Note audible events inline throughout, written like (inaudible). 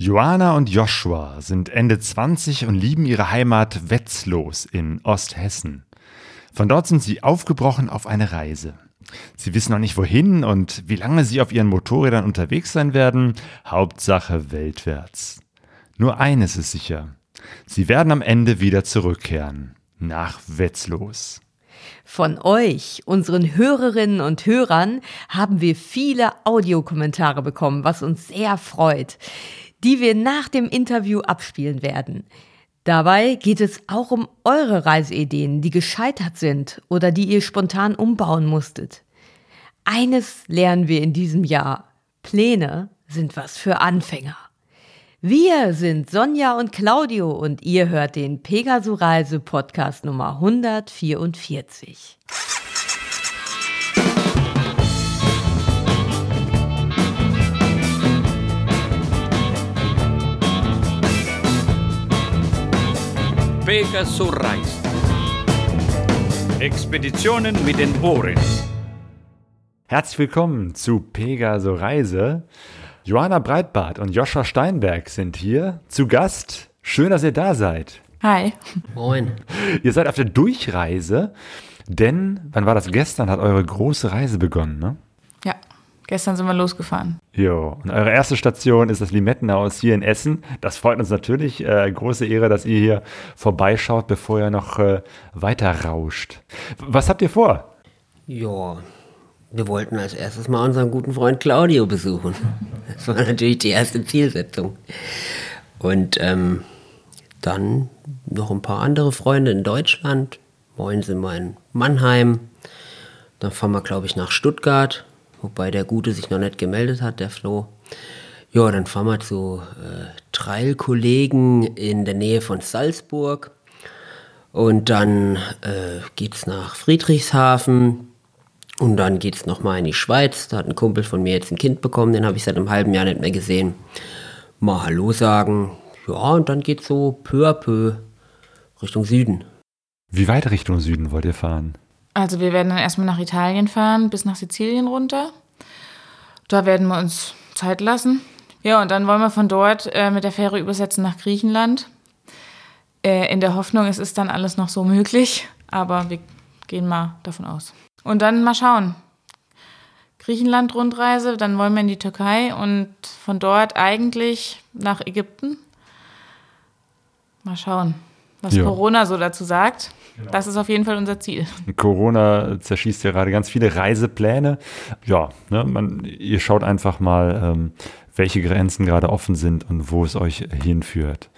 Joanna und Joshua sind Ende 20 und lieben ihre Heimat Wetzlos in Osthessen. Von dort sind sie aufgebrochen auf eine Reise. Sie wissen noch nicht wohin und wie lange sie auf ihren Motorrädern unterwegs sein werden. Hauptsache weltwärts. Nur eines ist sicher. Sie werden am Ende wieder zurückkehren. Nach Wetzlos. Von euch, unseren Hörerinnen und Hörern, haben wir viele Audiokommentare bekommen, was uns sehr freut die wir nach dem Interview abspielen werden. Dabei geht es auch um eure Reiseideen, die gescheitert sind oder die ihr spontan umbauen musstet. Eines lernen wir in diesem Jahr. Pläne sind was für Anfänger. Wir sind Sonja und Claudio und ihr hört den Pegaso Reise Podcast Nummer 144. Pegasus Reise. Expeditionen mit den Ohren. Herzlich willkommen zu Pegaso Reise. Johanna Breitbart und Joscha Steinberg sind hier zu Gast. Schön, dass ihr da seid. Hi. Moin. Ihr seid auf der Durchreise, denn, wann war das gestern, hat eure große Reise begonnen, ne? Ja, gestern sind wir losgefahren. Jo, und eure erste Station ist das Limettenhaus hier in Essen. Das freut uns natürlich. Äh, große Ehre, dass ihr hier vorbeischaut, bevor ihr noch äh, weiter rauscht. Was habt ihr vor? Ja, wir wollten als erstes mal unseren guten Freund Claudio besuchen. Das war natürlich die erste Zielsetzung. Und ähm, dann noch ein paar andere Freunde in Deutschland. Moin sind wir in Mannheim. Dann fahren wir, glaube ich, nach Stuttgart wobei der Gute sich noch nicht gemeldet hat, der Flo. Ja, dann fahren wir zu äh, Trail-Kollegen in der Nähe von Salzburg. Und dann äh, geht es nach Friedrichshafen. Und dann geht es nochmal in die Schweiz. Da hat ein Kumpel von mir jetzt ein Kind bekommen, den habe ich seit einem halben Jahr nicht mehr gesehen. Mal Hallo sagen. Ja, und dann geht es so peu à peu Richtung Süden. Wie weit Richtung Süden wollt ihr fahren? Also wir werden dann erstmal nach Italien fahren, bis nach Sizilien runter. Da werden wir uns Zeit lassen. Ja, und dann wollen wir von dort äh, mit der Fähre übersetzen nach Griechenland. Äh, in der Hoffnung, es ist dann alles noch so möglich. Aber wir gehen mal davon aus. Und dann mal schauen. Griechenland-Rundreise, dann wollen wir in die Türkei und von dort eigentlich nach Ägypten. Mal schauen, was ja. Corona so dazu sagt. Genau. Das ist auf jeden Fall unser Ziel. Corona zerschießt ja gerade ganz viele Reisepläne. Ja, ne, man, ihr schaut einfach mal, ähm, welche Grenzen gerade offen sind und wo es euch hinführt.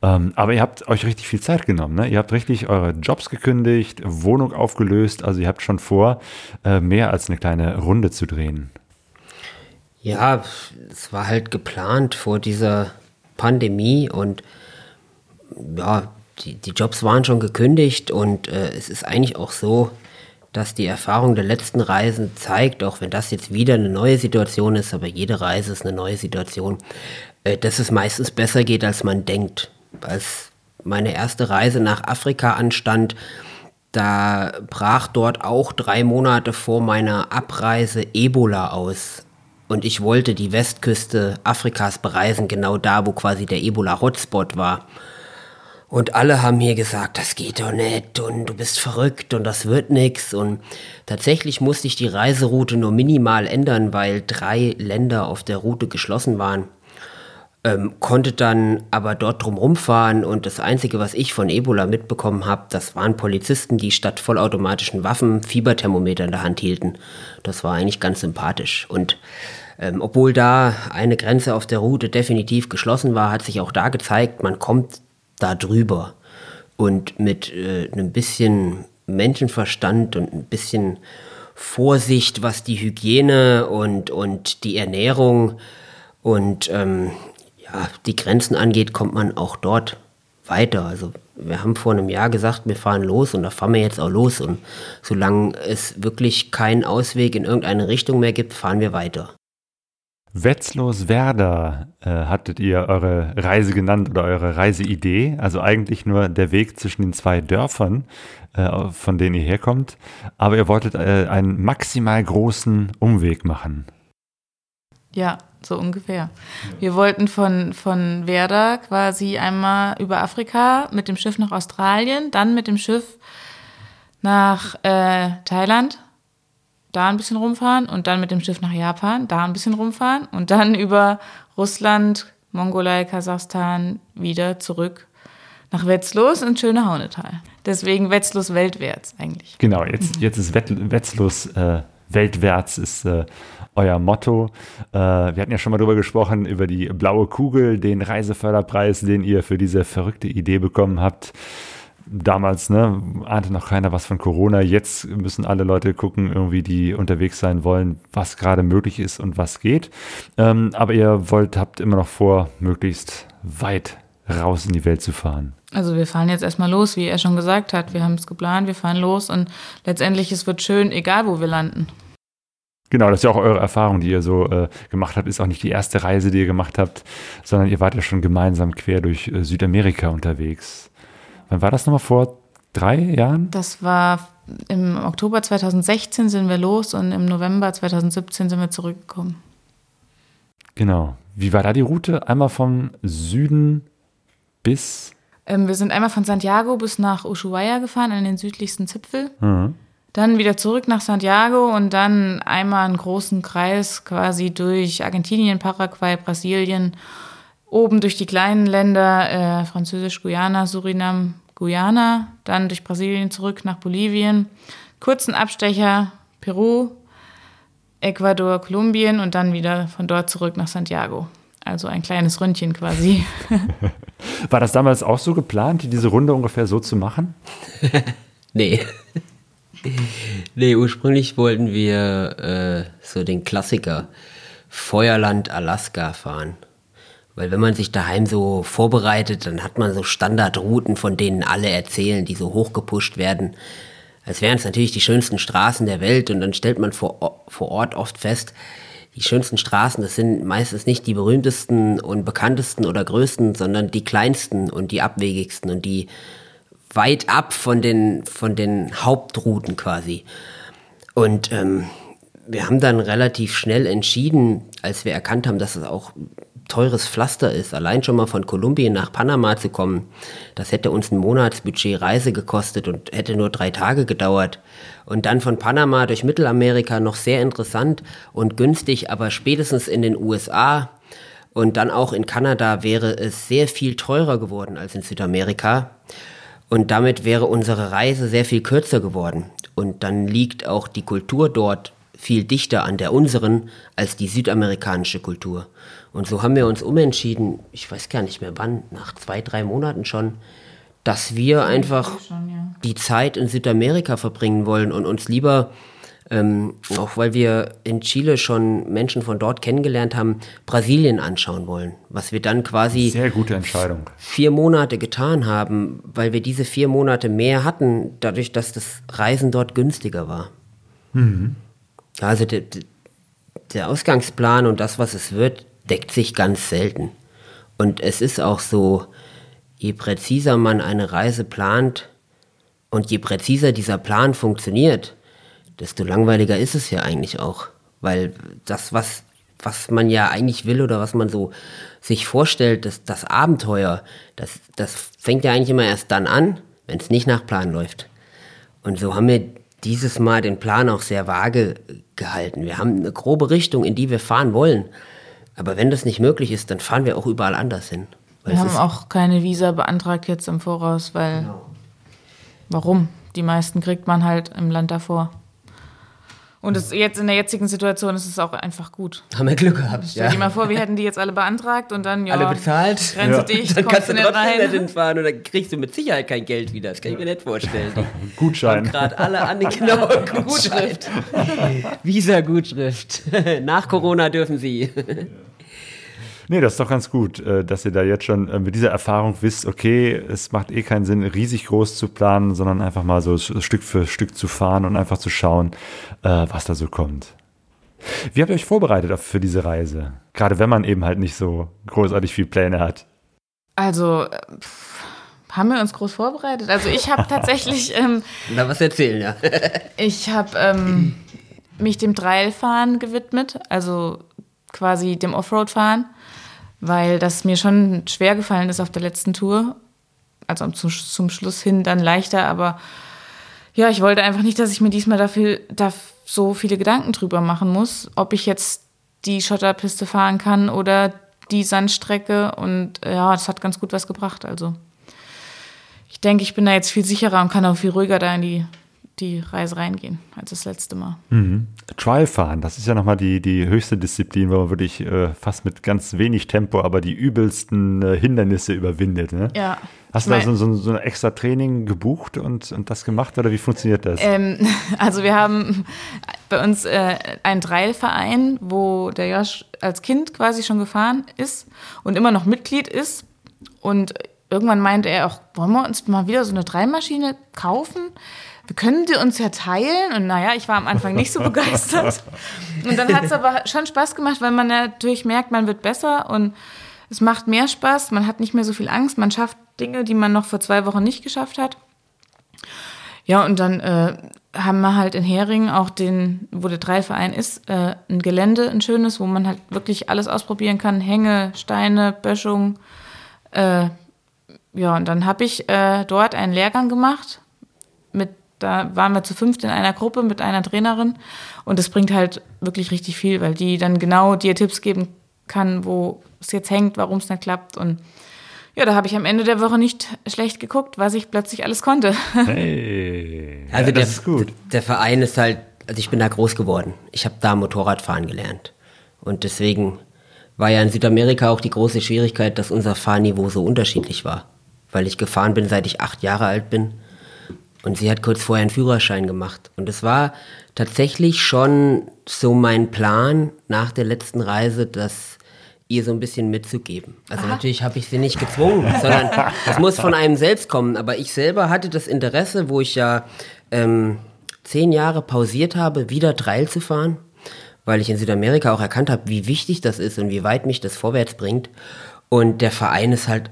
Ähm, aber ihr habt euch richtig viel Zeit genommen. Ne? Ihr habt richtig eure Jobs gekündigt, Wohnung aufgelöst. Also ihr habt schon vor, äh, mehr als eine kleine Runde zu drehen. Ja, es war halt geplant vor dieser Pandemie und ja, die, die Jobs waren schon gekündigt und äh, es ist eigentlich auch so, dass die Erfahrung der letzten Reisen zeigt, auch wenn das jetzt wieder eine neue Situation ist, aber jede Reise ist eine neue Situation, äh, dass es meistens besser geht, als man denkt. Als meine erste Reise nach Afrika anstand, da brach dort auch drei Monate vor meiner Abreise Ebola aus. Und ich wollte die Westküste Afrikas bereisen, genau da, wo quasi der Ebola-Hotspot war. Und alle haben mir gesagt, das geht doch nicht und du bist verrückt und das wird nix. Und tatsächlich musste ich die Reiseroute nur minimal ändern, weil drei Länder auf der Route geschlossen waren. Ähm, konnte dann aber dort drum rumfahren und das Einzige, was ich von Ebola mitbekommen habe, das waren Polizisten, die statt vollautomatischen Waffen Fieberthermometer in der Hand hielten. Das war eigentlich ganz sympathisch. Und ähm, obwohl da eine Grenze auf der Route definitiv geschlossen war, hat sich auch da gezeigt, man kommt da drüber. Und mit äh, einem bisschen Menschenverstand und ein bisschen Vorsicht, was die Hygiene und, und die Ernährung und ähm, ja, die Grenzen angeht, kommt man auch dort weiter. Also wir haben vor einem Jahr gesagt, wir fahren los und da fahren wir jetzt auch los. Und solange es wirklich keinen Ausweg in irgendeine Richtung mehr gibt, fahren wir weiter. Wetzlos-Werder äh, hattet ihr eure Reise genannt oder eure Reiseidee. Also eigentlich nur der Weg zwischen den zwei Dörfern, äh, von denen ihr herkommt. Aber ihr wolltet äh, einen maximal großen Umweg machen. Ja, so ungefähr. Wir wollten von, von Werder quasi einmal über Afrika mit dem Schiff nach Australien, dann mit dem Schiff nach äh, Thailand, da ein bisschen rumfahren und dann mit dem Schiff nach Japan, da ein bisschen rumfahren und dann (laughs) über Russland, Mongolei, Kasachstan wieder zurück nach Wetzlos und schöne Haunetal. Deswegen Wetzlos weltwärts eigentlich. Genau, jetzt, jetzt ist Wetzlos äh, weltwärts ist äh, euer Motto. Äh, wir hatten ja schon mal drüber gesprochen, über die blaue Kugel, den Reiseförderpreis, den ihr für diese verrückte Idee bekommen habt. Damals ne, ahnte noch keiner was von Corona. Jetzt müssen alle Leute gucken, irgendwie, die unterwegs sein wollen, was gerade möglich ist und was geht. Ähm, aber ihr wollt, habt immer noch vor, möglichst weit raus in die Welt zu fahren. Also wir fahren jetzt erstmal los, wie er schon gesagt hat. Wir haben es geplant, wir fahren los und letztendlich es wird schön, egal wo wir landen. Genau, das ist ja auch eure Erfahrung, die ihr so äh, gemacht habt. Ist auch nicht die erste Reise, die ihr gemacht habt, sondern ihr wart ja schon gemeinsam quer durch äh, Südamerika unterwegs. Wann war das nochmal? Vor drei Jahren? Das war im Oktober 2016 sind wir los und im November 2017 sind wir zurückgekommen. Genau. Wie war da die Route? Einmal vom Süden bis. Ähm, wir sind einmal von Santiago bis nach Ushuaia gefahren, an den südlichsten Zipfel. Mhm. Dann wieder zurück nach Santiago und dann einmal einen großen Kreis quasi durch Argentinien, Paraguay, Brasilien, oben durch die kleinen Länder, äh, Französisch-Guyana, Surinam, Guyana, dann durch Brasilien zurück nach Bolivien, kurzen Abstecher, Peru, Ecuador, Kolumbien und dann wieder von dort zurück nach Santiago. Also ein kleines Ründchen quasi. (laughs) War das damals auch so geplant, diese Runde ungefähr so zu machen? (laughs) Nee. nee, ursprünglich wollten wir äh, so den Klassiker Feuerland Alaska fahren. Weil wenn man sich daheim so vorbereitet, dann hat man so Standardrouten, von denen alle erzählen, die so hochgepusht werden. Als wären es natürlich die schönsten Straßen der Welt und dann stellt man vor, vor Ort oft fest, die schönsten Straßen, das sind meistens nicht die berühmtesten und bekanntesten oder größten, sondern die kleinsten und die abwegigsten und die weit ab von den, von den Hauptrouten quasi. Und ähm, wir haben dann relativ schnell entschieden, als wir erkannt haben, dass es auch teures Pflaster ist, allein schon mal von Kolumbien nach Panama zu kommen, das hätte uns ein Monatsbudget Reise gekostet und hätte nur drei Tage gedauert. Und dann von Panama durch Mittelamerika noch sehr interessant und günstig, aber spätestens in den USA und dann auch in Kanada wäre es sehr viel teurer geworden als in Südamerika. Und damit wäre unsere Reise sehr viel kürzer geworden. Und dann liegt auch die Kultur dort viel dichter an der unseren als die südamerikanische Kultur. Und so haben wir uns umentschieden, ich weiß gar nicht mehr wann, nach zwei, drei Monaten schon, dass wir einfach schon, ja. die Zeit in Südamerika verbringen wollen und uns lieber, ähm, auch weil wir in Chile schon Menschen von dort kennengelernt haben, Brasilien anschauen wollen. Was wir dann quasi Sehr gute Entscheidung. vier Monate getan haben, weil wir diese vier Monate mehr hatten, dadurch, dass das Reisen dort günstiger war. Also der, der Ausgangsplan und das, was es wird, deckt sich ganz selten. Und es ist auch so, je präziser man eine Reise plant und je präziser dieser Plan funktioniert, desto langweiliger ist es ja eigentlich auch. Weil das, was, was man ja eigentlich will oder was man so sich vorstellt, das, das Abenteuer, das, das fängt ja eigentlich immer erst dann an, wenn es nicht nach Plan läuft. Und so haben wir dieses Mal den Plan auch sehr vage gehalten. Wir haben eine grobe Richtung, in die wir fahren wollen. Aber wenn das nicht möglich ist, dann fahren wir auch überall anders hin. Wir haben auch keine Visa beantragt jetzt im Voraus, weil warum? Die meisten kriegt man halt im Land davor. Und es, jetzt in der jetzigen Situation ist es auch einfach gut. haben wir Glück gehabt. Stell dir mal vor, wir hätten die jetzt alle beantragt und dann, ja, Alle bezahlt. Grenze dicht, Dann kommst kannst du nicht trotzdem nicht rein. hinfahren und dann kriegst du mit Sicherheit kein Geld wieder. Das kann ich mir nicht vorstellen. (laughs) Gutschein. gerade alle an die genau (laughs) Gutschrift. Visa-Gutschrift. (laughs) Nach Corona dürfen sie. Nee, das ist doch ganz gut, äh, dass ihr da jetzt schon äh, mit dieser Erfahrung wisst, okay, es macht eh keinen Sinn, riesig groß zu planen, sondern einfach mal so Stück für Stück zu fahren und einfach zu schauen, äh, was da so kommt. Wie habt ihr euch vorbereitet auf- für diese Reise? Gerade wenn man eben halt nicht so großartig viel Pläne hat. Also, pff, haben wir uns groß vorbereitet? Also ich habe tatsächlich, (laughs) ähm, Na, was erzählen, ja. (laughs) ich habe ähm, mich dem Trailfahren gewidmet. Also quasi dem Offroad-Fahren, weil das mir schon schwer gefallen ist auf der letzten Tour. Also zum, zum Schluss hin dann leichter, aber ja, ich wollte einfach nicht, dass ich mir diesmal dafür, da so viele Gedanken drüber machen muss, ob ich jetzt die Schotterpiste fahren kann oder die Sandstrecke. Und ja, das hat ganz gut was gebracht. Also ich denke, ich bin da jetzt viel sicherer und kann auch viel ruhiger da in die, die Reise reingehen als das letzte Mal. Mhm. Trial fahren, das ist ja nochmal die, die höchste Disziplin, wo man wirklich äh, fast mit ganz wenig Tempo, aber die übelsten äh, Hindernisse überwindet. Ne? Ja. Hast du da so, so, so ein extra Training gebucht und, und das gemacht oder wie funktioniert das? Ähm, (laughs) also wir haben bei uns äh, einen Dreilverein, wo der Josh als Kind quasi schon gefahren ist und immer noch Mitglied ist. Und irgendwann meinte er auch, wollen wir uns mal wieder so eine Dreimaschine kaufen? Wir können die uns ja teilen. Und naja, ich war am Anfang nicht so (laughs) begeistert. Und dann hat es aber schon Spaß gemacht, weil man natürlich merkt, man wird besser und es macht mehr Spaß. Man hat nicht mehr so viel Angst. Man schafft Dinge, die man noch vor zwei Wochen nicht geschafft hat. Ja, und dann äh, haben wir halt in Heringen auch den, wo der Dreilverein ist, äh, ein Gelände, ein schönes, wo man halt wirklich alles ausprobieren kann. Hänge, Steine, Böschung. Äh, ja, und dann habe ich äh, dort einen Lehrgang gemacht. Da waren wir zu fünft in einer Gruppe mit einer Trainerin. Und das bringt halt wirklich richtig viel, weil die dann genau dir Tipps geben kann, wo es jetzt hängt, warum es nicht klappt. Und ja, da habe ich am Ende der Woche nicht schlecht geguckt, was ich plötzlich alles konnte. (laughs) Hey, Also ja, der, das ist gut. der Verein ist halt, also ich bin da groß geworden. Ich habe da Motorradfahren gelernt. Und deswegen war ja in Südamerika auch die große Schwierigkeit, dass unser Fahrniveau so unterschiedlich war. Weil ich gefahren bin, seit ich acht Jahre alt bin. Und sie hat kurz vorher einen Führerschein gemacht. Und es war tatsächlich schon so mein Plan nach der letzten Reise, dass ihr so ein bisschen mitzugeben. Also natürlich habe ich sie nicht gezwungen, (laughs) sondern es muss von einem selbst kommen. Aber ich selber hatte das Interesse, wo ich ja ähm, zehn Jahre pausiert habe, wieder Trail zu fahren, weil ich in Südamerika auch erkannt habe, wie wichtig das ist und wie weit mich das vorwärts bringt. Und der Verein ist halt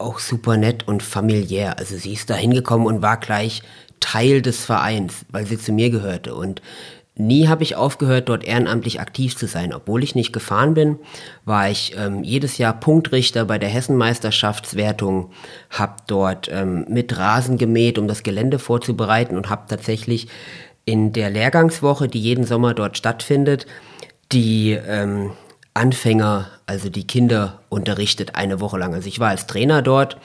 auch super nett und familiär. Also sie ist da hingekommen und war gleich Teil des Vereins, weil sie zu mir gehörte. Und nie habe ich aufgehört, dort ehrenamtlich aktiv zu sein. Obwohl ich nicht gefahren bin, war ich ähm, jedes Jahr Punktrichter bei der Hessenmeisterschaftswertung, habe dort ähm, mit Rasen gemäht, um das Gelände vorzubereiten und habe tatsächlich in der Lehrgangswoche, die jeden Sommer dort stattfindet, die ähm, Anfänger, also die Kinder unterrichtet eine Woche lang. Also ich war als Trainer dort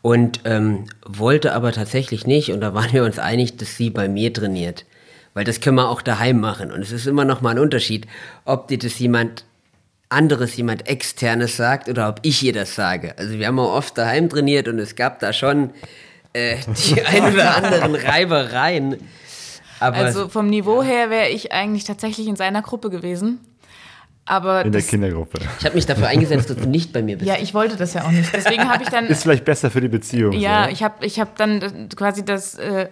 und ähm, wollte aber tatsächlich nicht, und da waren wir uns einig, dass sie bei mir trainiert. Weil das können wir auch daheim machen. Und es ist immer noch mal ein Unterschied, ob dir das jemand anderes, jemand externes sagt oder ob ich ihr das sage. Also wir haben auch oft daheim trainiert und es gab da schon äh, (laughs) die ein oder anderen Reibereien. Aber Also vom Niveau her wäre ich eigentlich tatsächlich in seiner Gruppe gewesen. Aber In der das, Kindergruppe. ich habe mich dafür eingesetzt, dass du nicht bei mir bist. ja, ich wollte das ja auch nicht. Deswegen habe ich dann (laughs) Ist vielleicht besser für die Beziehung. Ja, so. ich habe ich hab dann quasi das äh,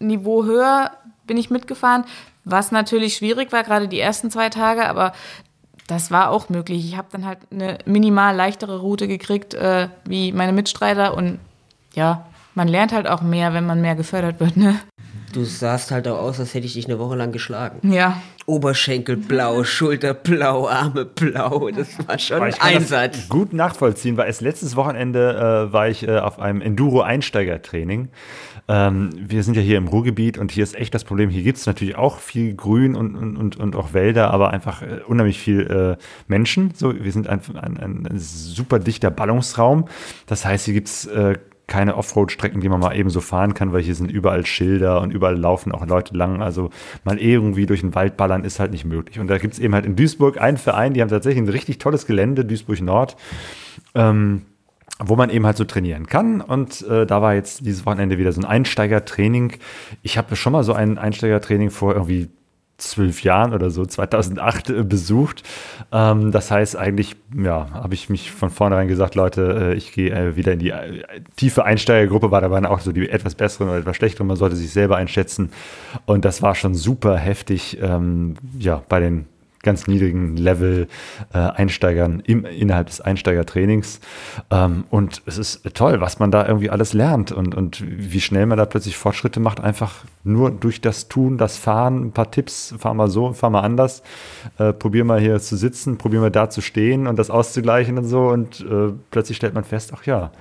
Niveau höher bin ich mitgefahren, was natürlich schwierig war, gerade die ersten zwei Tage, aber das war auch möglich. Ich habe dann halt eine minimal leichtere Route gekriegt äh, wie meine Mitstreiter und ja, man lernt halt auch mehr, wenn man mehr gefördert wird, ne? Du sahst halt auch aus, als hätte ich dich eine Woche lang geschlagen. Ja. Oberschenkel blau, Schulter blau, Arme blau. Das war schon ein Einsatz. gut nachvollziehen, weil erst letztes Wochenende äh, war ich äh, auf einem Enduro-Einsteigertraining. Ähm, wir sind ja hier im Ruhrgebiet und hier ist echt das Problem, hier gibt es natürlich auch viel Grün und, und, und, und auch Wälder, aber einfach äh, unheimlich viel äh, Menschen. So, wir sind ein, ein, ein super dichter Ballungsraum. Das heißt, hier gibt es äh, keine Offroad-Strecken, die man mal eben so fahren kann, weil hier sind überall Schilder und überall laufen auch Leute lang. Also mal irgendwie durch den Wald ballern ist halt nicht möglich. Und da gibt es eben halt in Duisburg einen Verein, die haben tatsächlich ein richtig tolles Gelände, Duisburg Nord, ähm, wo man eben halt so trainieren kann. Und äh, da war jetzt dieses Wochenende wieder so ein Einsteigertraining. Ich habe schon mal so ein Einsteigertraining vor irgendwie zwölf Jahren oder so, 2008 äh, besucht. Ähm, das heißt, eigentlich, ja, habe ich mich von vornherein gesagt, Leute, äh, ich gehe äh, wieder in die äh, tiefe Einsteigergruppe, war da waren auch so die etwas besseren oder etwas schlechteren, man sollte sich selber einschätzen. Und das war schon super heftig, ähm, ja, bei den ganz niedrigen Level äh, Einsteigern im, innerhalb des Einsteigertrainings. Ähm, und es ist toll, was man da irgendwie alles lernt und, und wie schnell man da plötzlich Fortschritte macht, einfach nur durch das Tun, das Fahren, ein paar Tipps, fahr mal so, fahr mal anders, äh, probier mal hier zu sitzen, probier mal da zu stehen und das auszugleichen und so und äh, plötzlich stellt man fest, ach ja,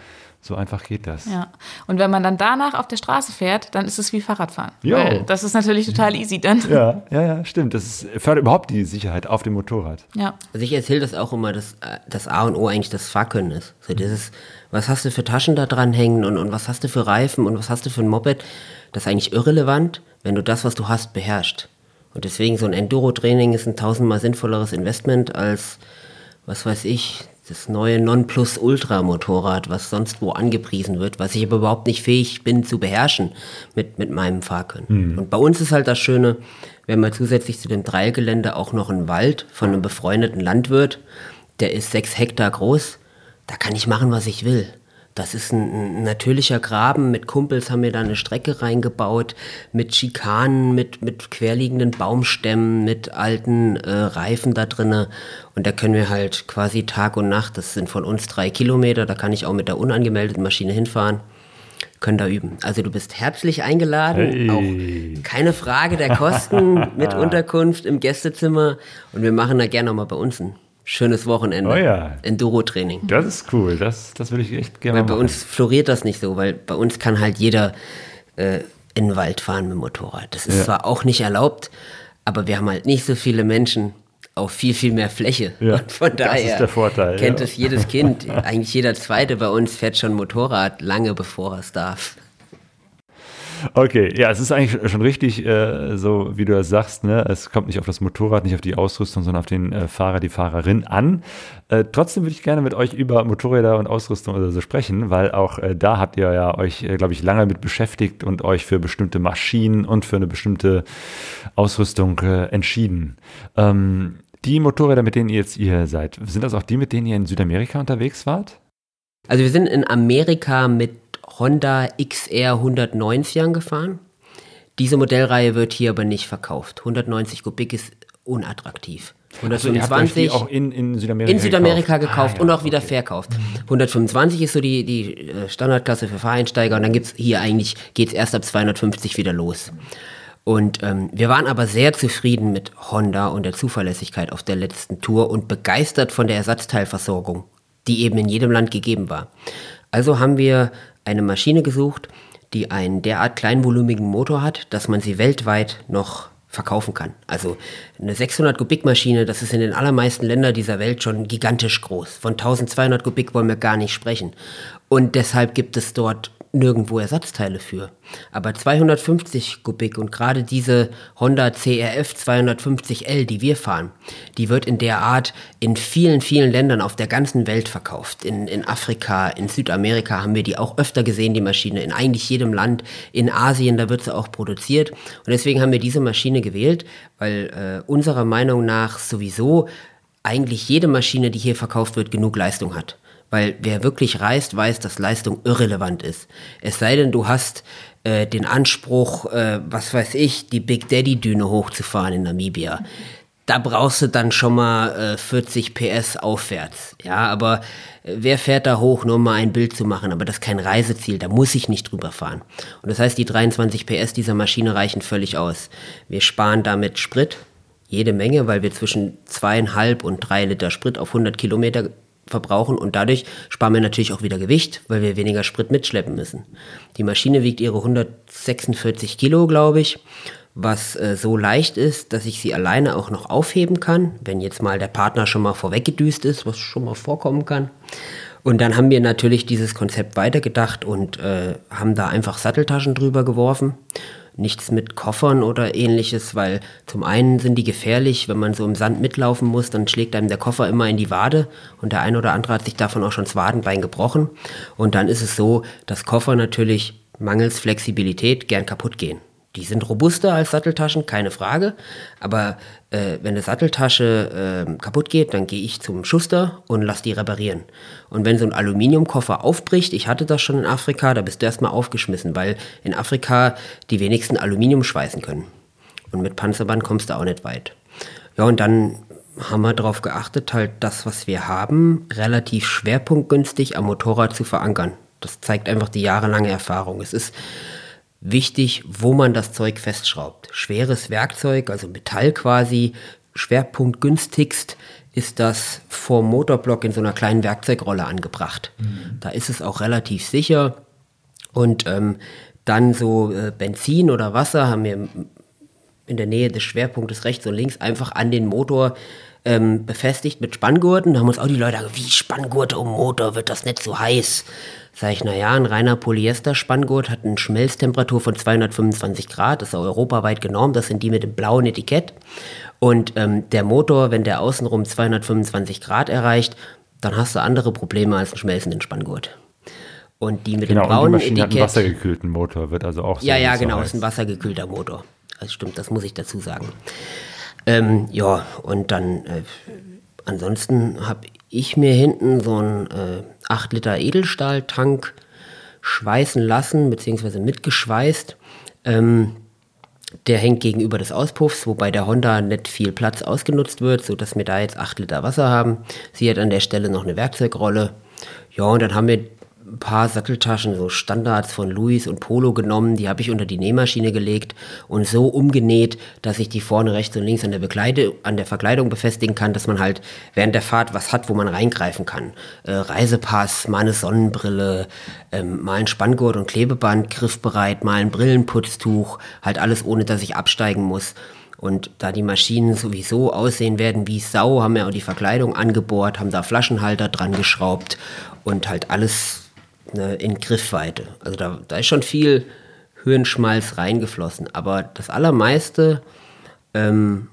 so einfach geht das. Ja. Und wenn man dann danach auf der Straße fährt, dann ist es wie Fahrradfahren. Weil das ist natürlich total easy dann. Ja, ja, ja, stimmt. Das ist, fördert überhaupt die Sicherheit auf dem Motorrad. Ja. Also ich erzähle das auch immer, dass äh, das A und O eigentlich das Fahrkönnen ist. So dieses, was hast du für Taschen da dran hängen und, und was hast du für Reifen und was hast du für ein Moped, das ist eigentlich irrelevant, wenn du das, was du hast, beherrschst. Und deswegen so ein Enduro-Training ist ein tausendmal sinnvolleres Investment als, was weiß ich, das neue Nonplus-Ultra-Motorrad, was sonst wo angepriesen wird, was ich aber überhaupt nicht fähig bin zu beherrschen mit, mit meinem Fahrkönnen. Und bei uns ist halt das Schöne, wir haben ja zusätzlich zu dem Dreilgelände auch noch einen Wald von einem befreundeten Landwirt, der ist sechs Hektar groß, da kann ich machen, was ich will. Das ist ein, ein natürlicher Graben. Mit Kumpels haben wir da eine Strecke reingebaut, mit Schikanen, mit, mit querliegenden Baumstämmen, mit alten äh, Reifen da drinne. Und da können wir halt quasi Tag und Nacht, das sind von uns drei Kilometer, da kann ich auch mit der unangemeldeten Maschine hinfahren, können da üben. Also du bist herzlich eingeladen, Hey. auch keine Frage der Kosten, (laughs) mit Unterkunft im Gästezimmer. Und wir machen da gerne nochmal bei uns ein schönes Wochenende. Oh ja. Enduro-Training. Das ist cool. Das, das würde ich echt gerne Weil bei uns floriert das nicht so, weil bei uns kann halt jeder äh, in den Wald fahren mit dem Motorrad. Das ist Ja. zwar auch nicht erlaubt, aber wir haben halt nicht so viele Menschen auf viel, viel mehr Fläche. Ja, Und von das daher ist der Vorteil, kennt ja. es jedes Kind. Eigentlich jeder Zweite bei uns fährt schon Motorrad lange bevor er es darf. Okay, ja, es ist eigentlich schon richtig, äh, so wie du das sagst, ne? es kommt nicht auf das Motorrad, nicht auf die Ausrüstung, sondern auf den äh, Fahrer, die Fahrerin an. Äh, trotzdem würde ich gerne mit euch über Motorräder und Ausrüstung oder so sprechen, weil auch äh, da habt ihr ja euch, äh, glaube ich, lange mit beschäftigt und euch für bestimmte Maschinen und für eine bestimmte Ausrüstung äh, entschieden. Ähm, die Motorräder, mit denen ihr jetzt hier seid, sind das auch die, mit denen ihr in Südamerika unterwegs wart? Also wir sind in Amerika mit Honda XR 190ern gefahren. Diese Modellreihe wird hier aber nicht verkauft. 190 Kubik ist unattraktiv. Also ihr habt euch die 125 auch in, in Südamerika in Südamerika gekauft, gekauft Ah, ja, und auch wieder okay. verkauft. 125 ist so die, die äh, Standardklasse für Fahreinsteiger und dann gibt's hier eigentlich, geht's erst ab 250 wieder los. Und ähm, wir waren aber sehr zufrieden mit Honda und der Zuverlässigkeit auf der letzten Tour und begeistert von der Ersatzteilversorgung, die eben in jedem Land gegeben war. Also haben wir eine Maschine gesucht, die einen derart kleinvolumigen Motor hat, dass man sie weltweit noch verkaufen kann. Also eine 600 Kubik Maschine, das ist in den allermeisten Ländern dieser Welt schon gigantisch groß. Von 1200 Kubik wollen wir gar nicht sprechen. Und deshalb gibt es dort nirgendwo Ersatzteile für. Aber 250 Kubik und gerade diese Honda CRF 250L, die wir fahren, die wird in der Art in vielen, vielen Ländern auf der ganzen Welt verkauft. In, in Afrika, in Südamerika haben wir die auch öfter gesehen, die Maschine, in eigentlich jedem Land. In Asien, da wird sie auch produziert. Und deswegen haben wir diese Maschine gewählt, weil äh, unserer Meinung nach sowieso eigentlich jede Maschine, die hier verkauft wird, genug Leistung hat. Weil wer wirklich reist, weiß, dass Leistung irrelevant ist. Es sei denn, du hast äh, den Anspruch, äh, was weiß ich, die Big Daddy-Düne hochzufahren in Namibia. Da brauchst du dann schon mal äh, 40 PS aufwärts. Ja, aber äh, wer fährt da hoch, nur um mal ein Bild zu machen? Aber das ist kein Reiseziel, da muss ich nicht drüber fahren. Und das heißt, die 23 PS dieser Maschine reichen völlig aus. Wir sparen damit Sprit, jede Menge, weil wir zwischen zweieinhalb und drei Liter Sprit auf 100 Kilometer verbrauchen und dadurch sparen wir natürlich auch wieder Gewicht, weil wir weniger Sprit mitschleppen müssen. Die Maschine wiegt ihre 146 Kilo, glaube ich, was äh, so leicht ist, dass ich sie alleine auch noch aufheben kann, wenn jetzt mal der Partner schon mal vorweggedüst ist, was schon mal vorkommen kann. Und dann haben wir natürlich dieses Konzept weitergedacht und äh, haben da einfach Satteltaschen drüber geworfen. Nichts mit Koffern oder ähnliches, weil zum einen sind die gefährlich, wenn man so im Sand mitlaufen muss, dann schlägt einem der Koffer immer in die Wade und der ein oder andere hat sich davon auch schon das Wadenbein gebrochen. Und dann ist es so, dass Koffer natürlich mangels Flexibilität gern kaputt gehen. Die sind robuster als Satteltaschen, keine Frage. Aber äh, wenn eine Satteltasche äh, kaputt geht, dann gehe ich zum Schuster und lass die reparieren. Und wenn so ein Aluminiumkoffer aufbricht, ich hatte das schon in Afrika, da bist du erstmal aufgeschmissen, weil in Afrika die wenigsten Aluminium schweißen können. Und mit Panzerband kommst du auch nicht weit. Ja, und dann haben wir darauf geachtet, halt das, was wir haben, relativ schwerpunktgünstig am Motorrad zu verankern. Das zeigt einfach die jahrelange Erfahrung. Es ist wichtig, wo man das Zeug festschraubt. Schweres Werkzeug, also Metall quasi, schwerpunktgünstigst ist das vor Motorblock in so einer kleinen Werkzeugrolle angebracht. Mhm. Da ist es auch relativ sicher. Und ähm, dann so äh, Benzin oder Wasser haben wir in der Nähe des Schwerpunktes rechts und links einfach an den Motor ähm, befestigt mit Spanngurten. Da haben uns auch die Leute gesagt, wie Spanngurte um Motor, wird das nicht so heiß? Sag ich, naja, ein reiner Polyester-Spanngurt hat eine Schmelztemperatur von 225 Grad, das ist europaweit genormt, das sind die mit dem blauen Etikett. Und ähm, der Motor, wenn der außenrum 225 Grad erreicht, dann hast du andere Probleme als einen schmelzenden Spanngurt. Und die mit genau, dem blauen und die Maschine Etikett. Hat einen wassergekühlten Motor wird also auch so. Ja, ja, genau, heiß. ist ein wassergekühlter Motor. Das stimmt, das muss ich dazu sagen. Ähm, ja, und dann äh, ansonsten habe ich mir hinten so einen äh, 8 Liter Edelstahltank schweißen lassen, beziehungsweise mitgeschweißt. Ähm, der hängt gegenüber des Auspuffs, wobei der Honda nicht viel Platz ausgenutzt wird, sodass wir da jetzt 8 Liter Wasser haben. Sie hat an der Stelle noch eine Werkzeugrolle. Ja, und dann haben wir paar Satteltaschen, so Standards von Louis und Polo genommen, die habe ich unter die Nähmaschine gelegt und so umgenäht, dass ich die vorne rechts und links an der, Bekleide, an der Verkleidung befestigen kann, dass man halt während der Fahrt was hat, wo man reingreifen kann. Äh, Reisepass, mal eine Sonnenbrille, ähm, mal ein Spanngurt und Klebeband, griffbereit, mal ein Brillenputztuch, halt alles ohne, dass ich absteigen muss. Und da die Maschinen sowieso aussehen werden wie Sau, haben wir auch die Verkleidung angebohrt, haben da Flaschenhalter dran geschraubt und halt alles in Griffweite. Also da, da ist schon viel Hirnschmalz reingeflossen. Aber das Allermeiste ähm,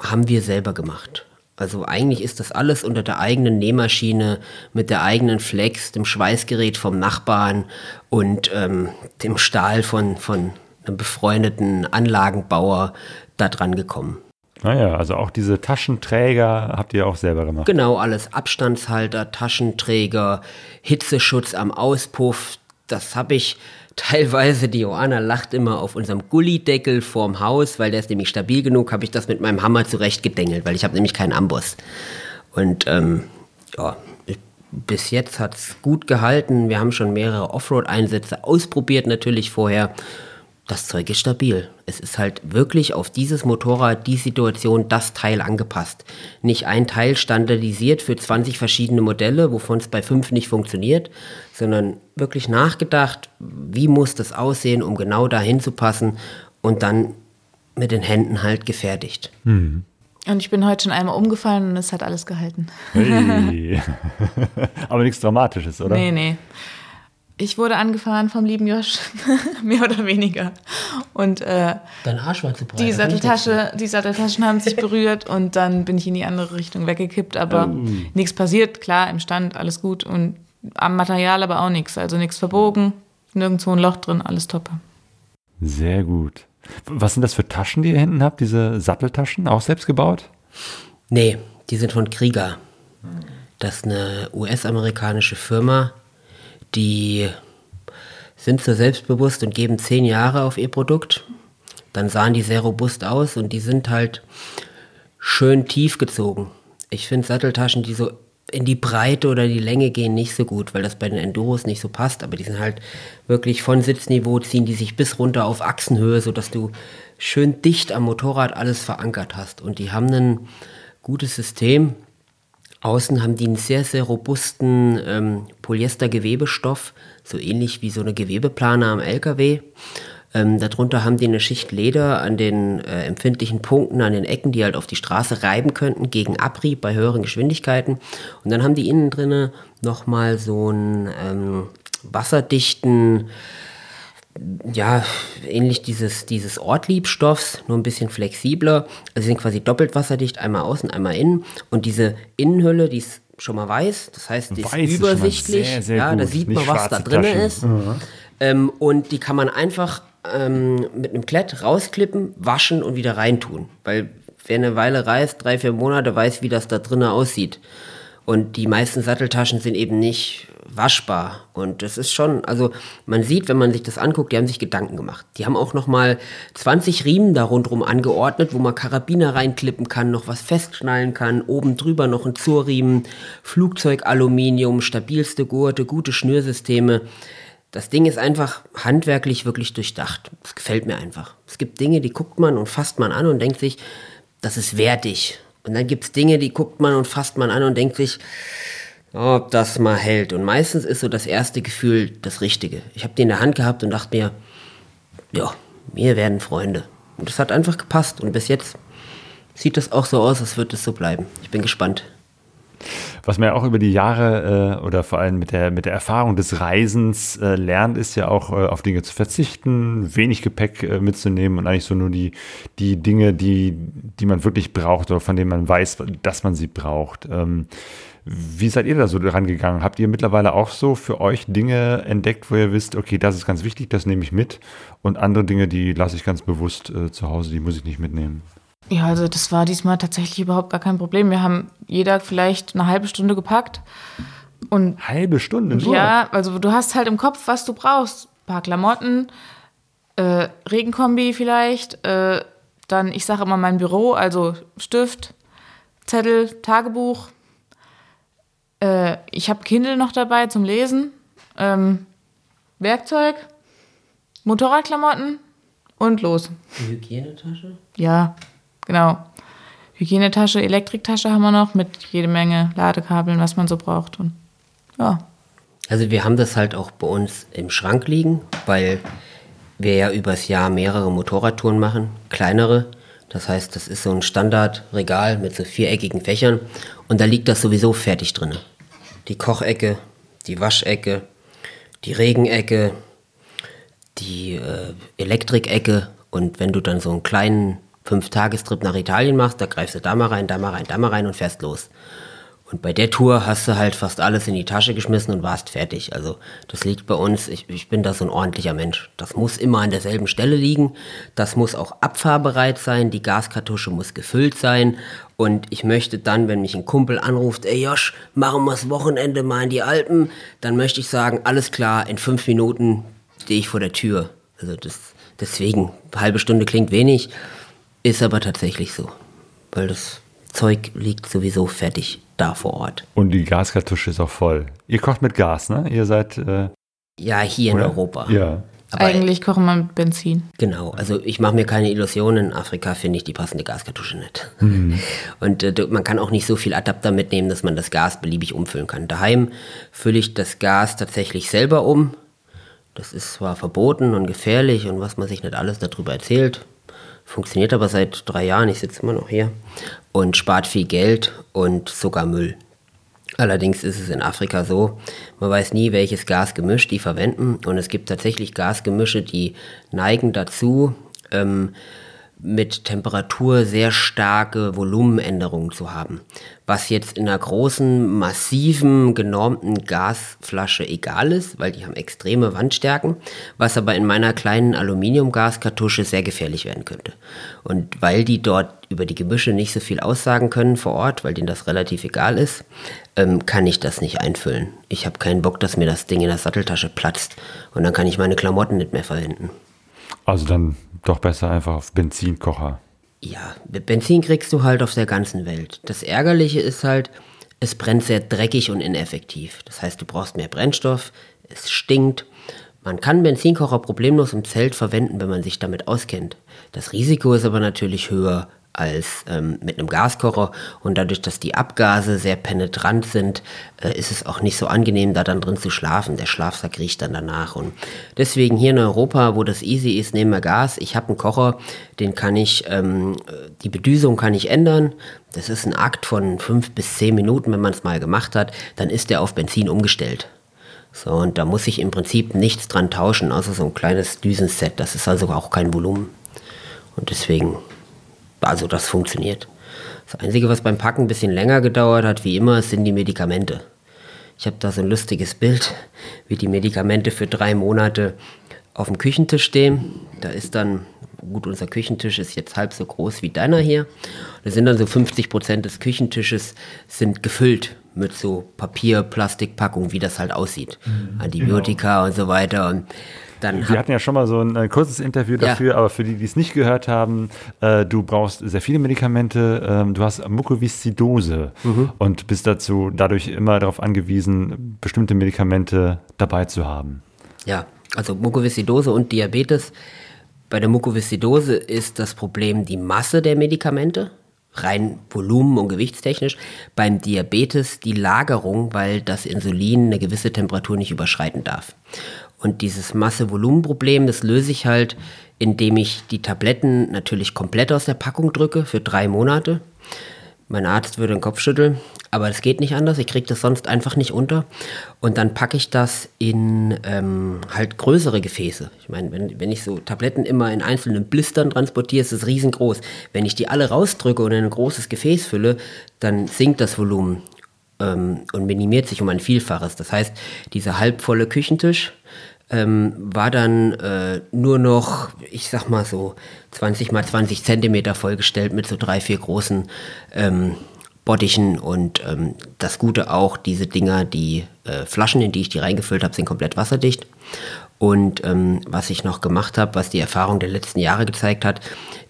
haben wir selber gemacht. Also eigentlich ist das alles unter der eigenen Nähmaschine mit der eigenen Flex, dem Schweißgerät vom Nachbarn und ähm, dem Stahl von, von einem befreundeten Anlagenbauer da dran gekommen. Naja, also auch diese Taschenträger habt ihr auch selber gemacht. Genau, alles. Abstandshalter, Taschenträger, Hitzeschutz am Auspuff. Das habe ich (laughs) teilweise, die Joanna lacht immer auf unserem Gullideckel vorm Haus, weil der ist nämlich stabil genug, habe ich das mit meinem Hammer zurechtgedengelt, weil ich habe nämlich keinen Amboss. Und ähm, ja, bis jetzt hat es gut gehalten. Wir haben schon mehrere Offroad-Einsätze ausprobiert, natürlich vorher. Das Zeug ist stabil. Es ist halt wirklich auf dieses Motorrad, die Situation, das Teil angepasst. Nicht ein Teil standardisiert für 20 verschiedene Modelle, wovon es bei fünf nicht funktioniert, sondern wirklich nachgedacht, wie muss das aussehen, um genau dahin zu passen und dann mit den Händen halt gefertigt. Und ich bin heute schon einmal umgefallen und es hat alles gehalten. Hey. (laughs) (laughs) Aber nichts Dramatisches, oder? Nee, nee. Ich wurde angefahren vom lieben Josh, (laughs) mehr oder weniger. Und äh, Dein Arsch war zu breit. die, Satteltasche, die Satteltaschen haben sich berührt und dann bin ich in die andere Richtung weggekippt. Aber nichts passiert, klar, im Stand, alles gut. Und am Material aber auch nichts. Also nichts verbogen, nirgendwo ein Loch drin, alles top. Sehr gut. Was sind das für Taschen, die ihr hinten habt? Diese Satteltaschen, auch selbst gebaut? Nee, die sind von Krieger. Das ist eine US-amerikanische Firma, die sind so selbstbewusst und geben zehn Jahre auf ihr Produkt. Dann sahen die sehr robust aus und die sind halt schön tief gezogen. Ich finde Satteltaschen, die so in die Breite oder die Länge gehen, nicht so gut, weil das bei den Enduros nicht so passt. Aber die sind halt wirklich von Sitzniveau, ziehen die sich bis runter auf Achsenhöhe, sodass du schön dicht am Motorrad alles verankert hast. Und die haben ein gutes System. Außen haben die einen sehr, sehr robusten ähm, Polyester-Gewebestoff, so ähnlich wie so eine Gewebeplane am LKW. Ähm, darunter haben die eine Schicht Leder an den äh, empfindlichen Punkten, an den Ecken, die halt auf die Straße reiben könnten gegen Abrieb bei höheren Geschwindigkeiten. Und dann haben die innen drinne nochmal so einen ähm, wasserdichten, ja, ähnlich dieses, dieses Ortliebstoffs, nur ein bisschen flexibler. Also sie sind quasi doppelt wasserdicht, einmal außen, einmal innen. Und diese Innenhülle, die ist schon mal weiß, das heißt, die ist Weiß ist übersichtlich. sehr, sehr ja, da gut. sieht Nicht man, was da drin Taschen. ist. Ähm, und die kann man einfach ähm, mit einem Klett rausklippen, waschen und wieder reintun. Weil wer eine Weile reist, drei, vier Monate, weiß, wie das da drinnen aussieht. Und die meisten Satteltaschen sind eben nicht waschbar. Und das ist schon, also man sieht, wenn man sich das anguckt, die haben sich Gedanken gemacht. Die haben auch nochmal 20 Riemen da rundherum angeordnet, wo man Karabiner reinklippen kann, noch was festschnallen kann, oben drüber noch ein Zurriemen, Flugzeugaluminium, stabilste Gurte, gute Schnürsysteme. Das Ding ist einfach handwerklich wirklich durchdacht. Das gefällt mir einfach. Es gibt Dinge, die guckt man und fasst man an und denkt sich, das ist wertig. Und dann gibt es Dinge, die guckt man und fasst man an und denkt sich, ob das mal hält. Und meistens ist so das erste Gefühl das Richtige. Ich habe die in der Hand gehabt und dachte mir, ja, wir werden Freunde. Und das hat einfach gepasst. Und bis jetzt sieht das auch so aus, als würde es so bleiben. Ich bin gespannt. Was man ja auch über die Jahre äh, oder vor allem mit der, mit der Erfahrung des Reisens äh, lernt, ist ja auch äh, auf Dinge zu verzichten, wenig Gepäck äh, mitzunehmen und eigentlich so nur die, die Dinge, die, die man wirklich braucht oder von denen man weiß, dass man sie braucht. Ähm, wie seid ihr da so dran gegangen? Habt ihr mittlerweile auch so für euch Dinge entdeckt, wo ihr wisst, okay, das ist ganz wichtig, das nehme ich mit und andere Dinge, die lasse ich ganz bewusst äh, zu Hause, die muss ich nicht mitnehmen? Ja, also das war diesmal tatsächlich überhaupt gar kein Problem. Wir haben jeder vielleicht eine halbe Stunde gepackt. Und halbe Stunde nur? Ja, also du hast halt im Kopf, was du brauchst. Ein paar Klamotten, äh, Regenkombi vielleicht, äh, dann, ich sage immer mein Büro, also Stift, Zettel, Tagebuch, äh, ich habe Kindle noch dabei zum Lesen, ähm, Werkzeug, Motorradklamotten und los. Die Hygienetasche? Ja, genau. Hygienetasche, Elektriktasche haben wir noch mit jede Menge Ladekabeln, was man so braucht. Und ja. Also wir haben das halt auch bei uns im Schrank liegen, weil wir ja übers Jahr mehrere Motorradtouren machen, kleinere. Das heißt, das ist so ein Standardregal mit so viereckigen Fächern und da liegt das sowieso fertig drin. Die Kochecke, die Waschecke, die Regenecke, die äh, Elektrikecke und wenn du dann so einen kleinen Fünf-Tagestrip nach Italien machst, da greifst du da mal rein, da mal rein, da mal rein und fährst los. Und bei der Tour hast du halt fast alles in die Tasche geschmissen und warst fertig. Also das liegt bei uns, ich, ich bin da so ein ordentlicher Mensch. Das muss immer an derselben Stelle liegen. Das muss auch abfahrbereit sein. Die Gaskartusche muss gefüllt sein. Und ich möchte dann, wenn mich ein Kumpel anruft, ey Josh, machen wir das Wochenende mal in die Alpen, dann möchte ich sagen, alles klar, in fünf Minuten stehe ich vor der Tür. Also das, deswegen, halbe Stunde klingt wenig, ist aber tatsächlich so. Weil das Zeug liegt sowieso fertig da vor Ort. Und die Gaskartusche ist auch voll. Ihr kocht mit Gas, ne? Ihr seid. Äh, ja, hier oder? in Europa. Ja. Aber Eigentlich kochen wir mit Benzin. Genau, also ich mache mir keine Illusionen. In Afrika finde ich die passende Gaskartusche nicht. Mhm. (laughs) Und äh, man kann auch nicht so viel Adapter mitnehmen, dass man das Gas beliebig umfüllen kann. Daheim fülle ich das Gas tatsächlich selber um. Das ist zwar verboten und gefährlich und was man sich nicht alles darüber erzählt. Funktioniert aber seit drei Jahren, ich sitze immer noch hier. Und spart viel Geld und sogar Müll. Allerdings ist es in Afrika so, man weiß nie, welches Gasgemisch die verwenden. Und es gibt tatsächlich Gasgemische, die neigen dazu, ähm, mit Temperatur sehr starke Volumenänderungen zu haben. Was jetzt in einer großen, massiven, genormten Gasflasche egal ist, weil die haben extreme Wandstärken, was aber in meiner kleinen Aluminiumgaskartusche sehr gefährlich werden könnte. Und weil die dort über die Gemische nicht so viel aussagen können vor Ort, weil denen das relativ egal ist, ähm, kann ich das nicht einfüllen. Ich habe keinen Bock, dass mir das Ding in der Satteltasche platzt und dann kann ich meine Klamotten nicht mehr verwenden. Also dann doch besser einfach auf Benzinkocher. Ja, Benzin kriegst du halt auf der ganzen Welt. Das Ärgerliche ist halt, es brennt sehr dreckig und ineffektiv. Das heißt, du brauchst mehr Brennstoff, es stinkt. Man kann Benzinkocher problemlos im Zelt verwenden, wenn man sich damit auskennt. Das Risiko ist aber natürlich höher als ähm, mit einem Gaskocher und dadurch, dass die Abgase sehr penetrant sind, äh, ist es auch nicht so angenehm, da dann drin zu schlafen. Der Schlafsack riecht dann danach und deswegen hier in Europa, wo das easy ist, nehmen wir Gas. Ich habe einen Kocher, den kann ich, ähm, die Bedüsung kann ich ändern. Das ist ein Akt von fünf bis zehn Minuten, wenn man es mal gemacht hat, dann ist der auf Benzin umgestellt. So, und da muss ich im Prinzip nichts dran tauschen, außer so ein kleines Düsenset. Das ist also auch kein Volumen. Und deswegen also das funktioniert. Das Einzige, was beim Packen ein bisschen länger gedauert hat, wie immer, sind die Medikamente. Ich habe da so ein lustiges Bild, wie die Medikamente für drei Monate auf dem Küchentisch stehen. Da ist dann, gut, unser Küchentisch ist jetzt halb so groß wie deiner hier. Da sind dann so 50 Prozent des Küchentisches sind gefüllt mit so Papier, Plastikpackungen, wie das halt aussieht. Antibiotika und so weiter. Und dann Wir hatten ja schon mal so ein, äh, kurzes Interview Ja. dafür, aber für die, die es nicht gehört haben, äh, du brauchst sehr viele Medikamente, ähm, du hast Mukoviszidose Mhm. und bist dazu dadurch immer darauf angewiesen, bestimmte Medikamente dabei zu haben. Ja, also Mukoviszidose und Diabetes. Bei der Mukoviszidose ist das Problem die Masse der Medikamente, rein volumen- und gewichtstechnisch. Beim Diabetes die Lagerung, weil das Insulin eine gewisse Temperatur nicht überschreiten darf. Und dieses Masse-Volumen-Problem, das löse ich halt, indem ich die Tabletten natürlich komplett aus der Packung drücke für drei Monate. Mein Arzt würde den Kopf schütteln, aber es geht nicht anders. Ich kriege das sonst einfach nicht unter. Und dann packe ich das in ähm, halt größere Gefäße. Ich meine, wenn, wenn ich so Tabletten immer in einzelnen Blistern transportiere, ist es riesengroß. Wenn ich die alle rausdrücke und in ein großes Gefäß fülle, dann sinkt das Volumen ähm, und minimiert sich um ein Vielfaches. Das heißt, dieser halbvolle Küchentisch ähm, war dann äh, nur noch, ich sag mal so 20 mal 20 Zentimeter vollgestellt mit so drei, vier großen ähm, Bottichen und ähm, das Gute auch, diese Dinger, die äh, Flaschen, in die ich die reingefüllt habe, sind komplett wasserdicht. Und ähm, was ich noch gemacht habe, was die Erfahrung der letzten Jahre gezeigt hat,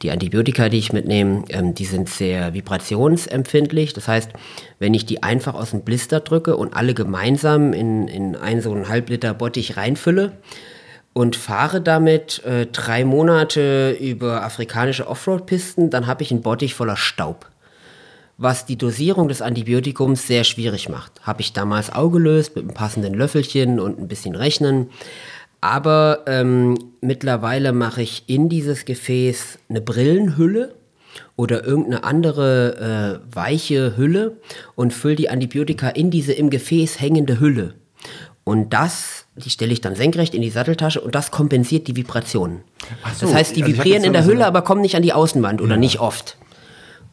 die Antibiotika, die ich mitnehme, ähm, die sind sehr vibrationsempfindlich. Das heißt, wenn ich die einfach aus dem Blister drücke und alle gemeinsam in, in einen so einen Halbliter Bottich reinfülle und fahre damit äh, drei Monate über afrikanische Offroad-Pisten, dann habe ich einen Bottich voller Staub was die Dosierung des Antibiotikums sehr schwierig macht. Habe ich damals auch gelöst mit einem passenden Löffelchen und ein bisschen Rechnen. Aber ähm, mittlerweile mache ich in dieses Gefäß eine Brillenhülle oder irgendeine andere äh, weiche Hülle und fülle die Antibiotika in diese im Gefäß hängende Hülle. Und das, die stelle ich dann senkrecht in die Satteltasche und das kompensiert die Vibrationen. so, das heißt, die also vibrieren in der so- Hülle, aber kommen nicht an die Außenwand oder nicht oft.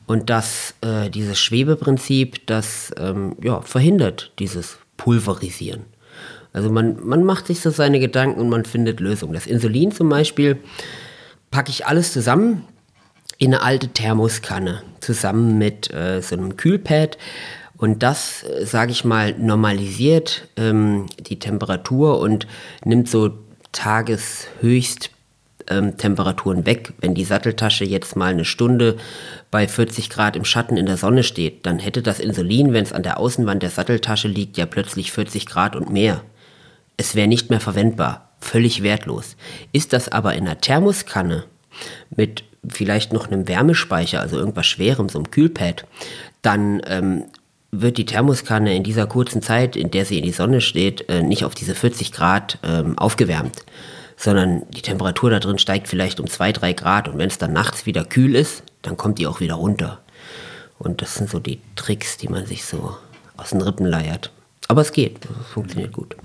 Und das, äh, dieses Schwebeprinzip, das ähm, ja, verhindert dieses Pulverisieren. Also man, man macht sich so seine Gedanken und man findet Lösungen. Das Insulin zum Beispiel packe ich alles zusammen in eine alte Thermoskanne, zusammen mit äh, so einem Kühlpad. Und das, äh, sage ich mal, normalisiert ähm, die Temperatur und nimmt so Tageshöchst ähm, Temperaturen weg. Wenn die Satteltasche jetzt mal eine Stunde bei 40 Grad im Schatten in der Sonne steht, dann hätte das Insulin, wenn es an der Außenwand der Satteltasche liegt, ja plötzlich 40 Grad und mehr. Es wäre nicht mehr verwendbar, völlig wertlos. Ist das aber in einer Thermoskanne mit vielleicht noch einem Wärmespeicher, also irgendwas Schwerem, so einem Kühlpad, dann ähm, wird die Thermoskanne in dieser kurzen Zeit, in der sie in die Sonne steht, äh, nicht auf diese 40 Grad ähm, aufgewärmt, sondern die Temperatur da drin steigt vielleicht um 2, 3 Grad und wenn es dann nachts wieder kühl ist, dann kommt die auch wieder runter. Und das sind so die Tricks, die man sich so aus den Rippen leiert. Aber es geht, es funktioniert gut.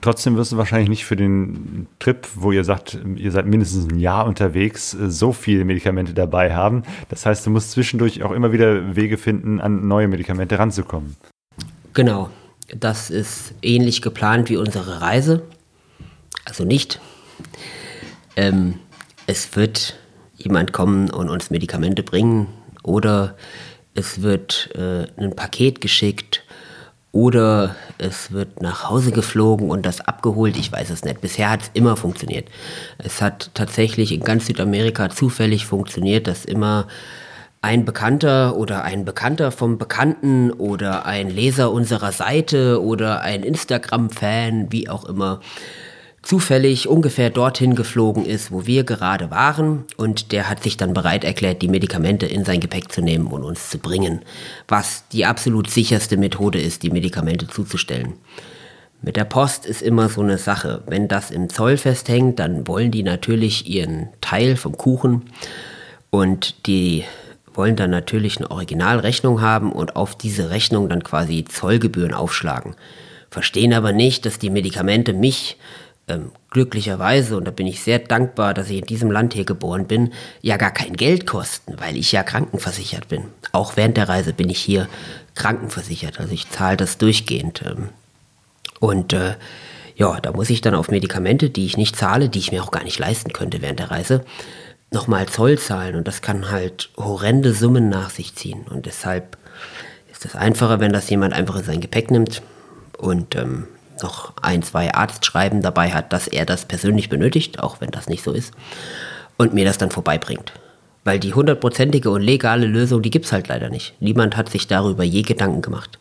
Trotzdem wirst du wahrscheinlich nicht für den Trip, wo ihr sagt, ihr seid mindestens ein Jahr unterwegs, äh, so viele Medikamente dabei haben. Das heißt, du musst zwischendurch auch immer wieder Wege finden, an neue Medikamente ranzukommen. Genau, das ist ähnlich geplant wie unsere Reise. Also nicht. Ähm, es wird jemand kommen und uns Medikamente bringen oder es wird äh, ein Paket geschickt oder es wird nach Hause geflogen und das abgeholt. Ich weiß es nicht. Bisher hat es immer funktioniert. Es hat tatsächlich in ganz Südamerika zufällig funktioniert, dass immer ein Bekannter oder ein Bekannter vom Bekannten oder ein Leser unserer Seite oder ein Instagram-Fan, wie auch immer, zufällig ungefähr dorthin geflogen ist, wo wir gerade waren und der hat sich dann bereit erklärt, die Medikamente in sein Gepäck zu nehmen und uns zu bringen, was die absolut sicherste Methode ist, die Medikamente zuzustellen. Mit der Post ist immer so eine Sache. Wenn das im Zoll festhängt, dann wollen die natürlich ihren Teil vom Kuchen und die wollen dann natürlich eine Originalrechnung haben und auf diese Rechnung dann quasi Zollgebühren aufschlagen. Verstehen aber nicht, dass die Medikamente mich ähm, glücklicherweise, und da bin ich sehr dankbar, dass ich in diesem Land hier geboren bin, ja gar kein Geld kosten, weil ich ja krankenversichert bin. Auch während der Reise bin ich hier krankenversichert, also ich zahle das durchgehend. Ähm, und äh, ja, da muss ich dann auf Medikamente, die ich nicht zahle, die ich mir auch gar nicht leisten könnte während der Reise, nochmal Zoll zahlen. Und das kann halt horrende Summen nach sich ziehen. Und deshalb ist das einfacher, wenn das jemand einfach in sein Gepäck nimmt und ähm, noch ein, zwei Arztschreiben dabei hat, dass er das persönlich benötigt, auch wenn das nicht so ist, und mir das dann vorbeibringt. Weil die hundertprozentige und legale Lösung, die gibt es halt leider nicht. Niemand hat sich darüber je Gedanken gemacht.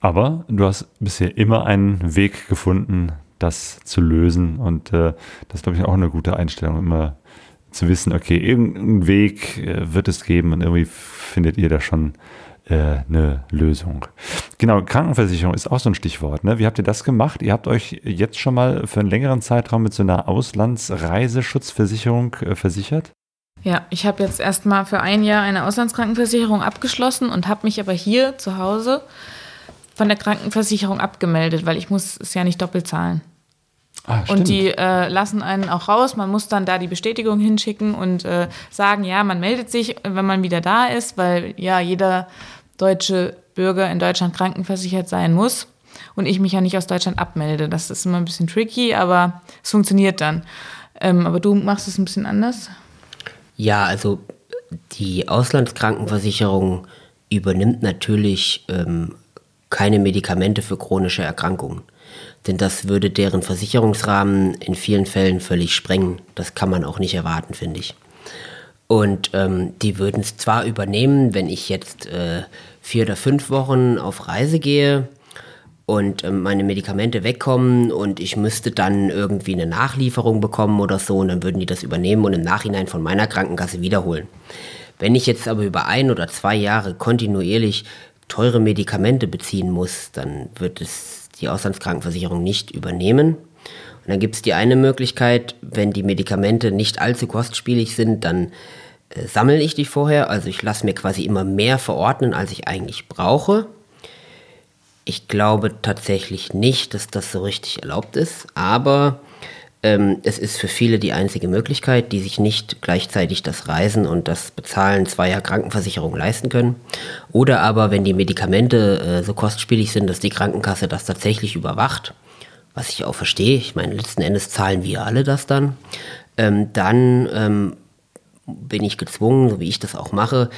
Aber du hast bisher immer einen Weg gefunden, das zu lösen. Und äh, das ist, glaube ich, auch eine gute Einstellung, immer zu wissen, okay, irgendeinen Weg äh, wird es geben und irgendwie findet ihr da schon eine Lösung. Genau, Krankenversicherung ist auch so ein Stichwort. Ne? Wie habt ihr das gemacht? Ihr habt euch jetzt schon mal für einen längeren Zeitraum mit so einer Auslandsreiseschutzversicherung äh, versichert? Ja, ich habe jetzt erstmal für ein Jahr eine Auslandskrankenversicherung abgeschlossen und habe mich aber hier zu Hause von der Krankenversicherung abgemeldet, weil ich muss es ja nicht doppelt zahlen. Ah, und die äh, lassen einen auch raus. Man muss dann da die Bestätigung hinschicken und äh, sagen, ja, man meldet sich, wenn man wieder da ist, weil ja jeder deutsche Bürger in Deutschland krankenversichert sein muss und ich mich ja nicht aus Deutschland abmelde. Das ist immer ein bisschen tricky, aber es funktioniert dann. Ähm, aber du machst es ein bisschen anders. Ja, also die Auslandskrankenversicherung übernimmt natürlich ähm, keine Medikamente für chronische Erkrankungen. Denn das würde deren Versicherungsrahmen in vielen Fällen völlig sprengen. Das kann man auch nicht erwarten, finde ich. Und ähm, die würden es zwar übernehmen, wenn ich jetzt äh, vier oder fünf Wochen auf Reise gehe und ähm, meine Medikamente wegkommen und ich müsste dann irgendwie eine Nachlieferung bekommen oder so und dann würden die das übernehmen und im Nachhinein von meiner Krankenkasse wiederholen. Wenn ich jetzt aber über ein oder zwei Jahre kontinuierlich teure Medikamente beziehen muss, dann wird es die Auslandskrankenversicherung nicht übernehmen. Und dann gibt es die eine Möglichkeit, wenn die Medikamente nicht allzu kostspielig sind, dann äh, sammle ich die vorher. Also ich lasse mir quasi immer mehr verordnen, als ich eigentlich brauche. Ich glaube tatsächlich nicht, dass das so richtig erlaubt ist, aber ähm, es ist für viele die einzige Möglichkeit, die sich nicht gleichzeitig das Reisen und das Bezahlen zweier Krankenversicherungen leisten können. Oder aber, wenn die Medikamente äh, so kostspielig sind, dass die Krankenkasse das tatsächlich überwacht, was ich auch verstehe, ich meine, letzten Endes zahlen wir alle das dann, ähm, dann ähm, bin ich gezwungen, so wie ich das auch mache,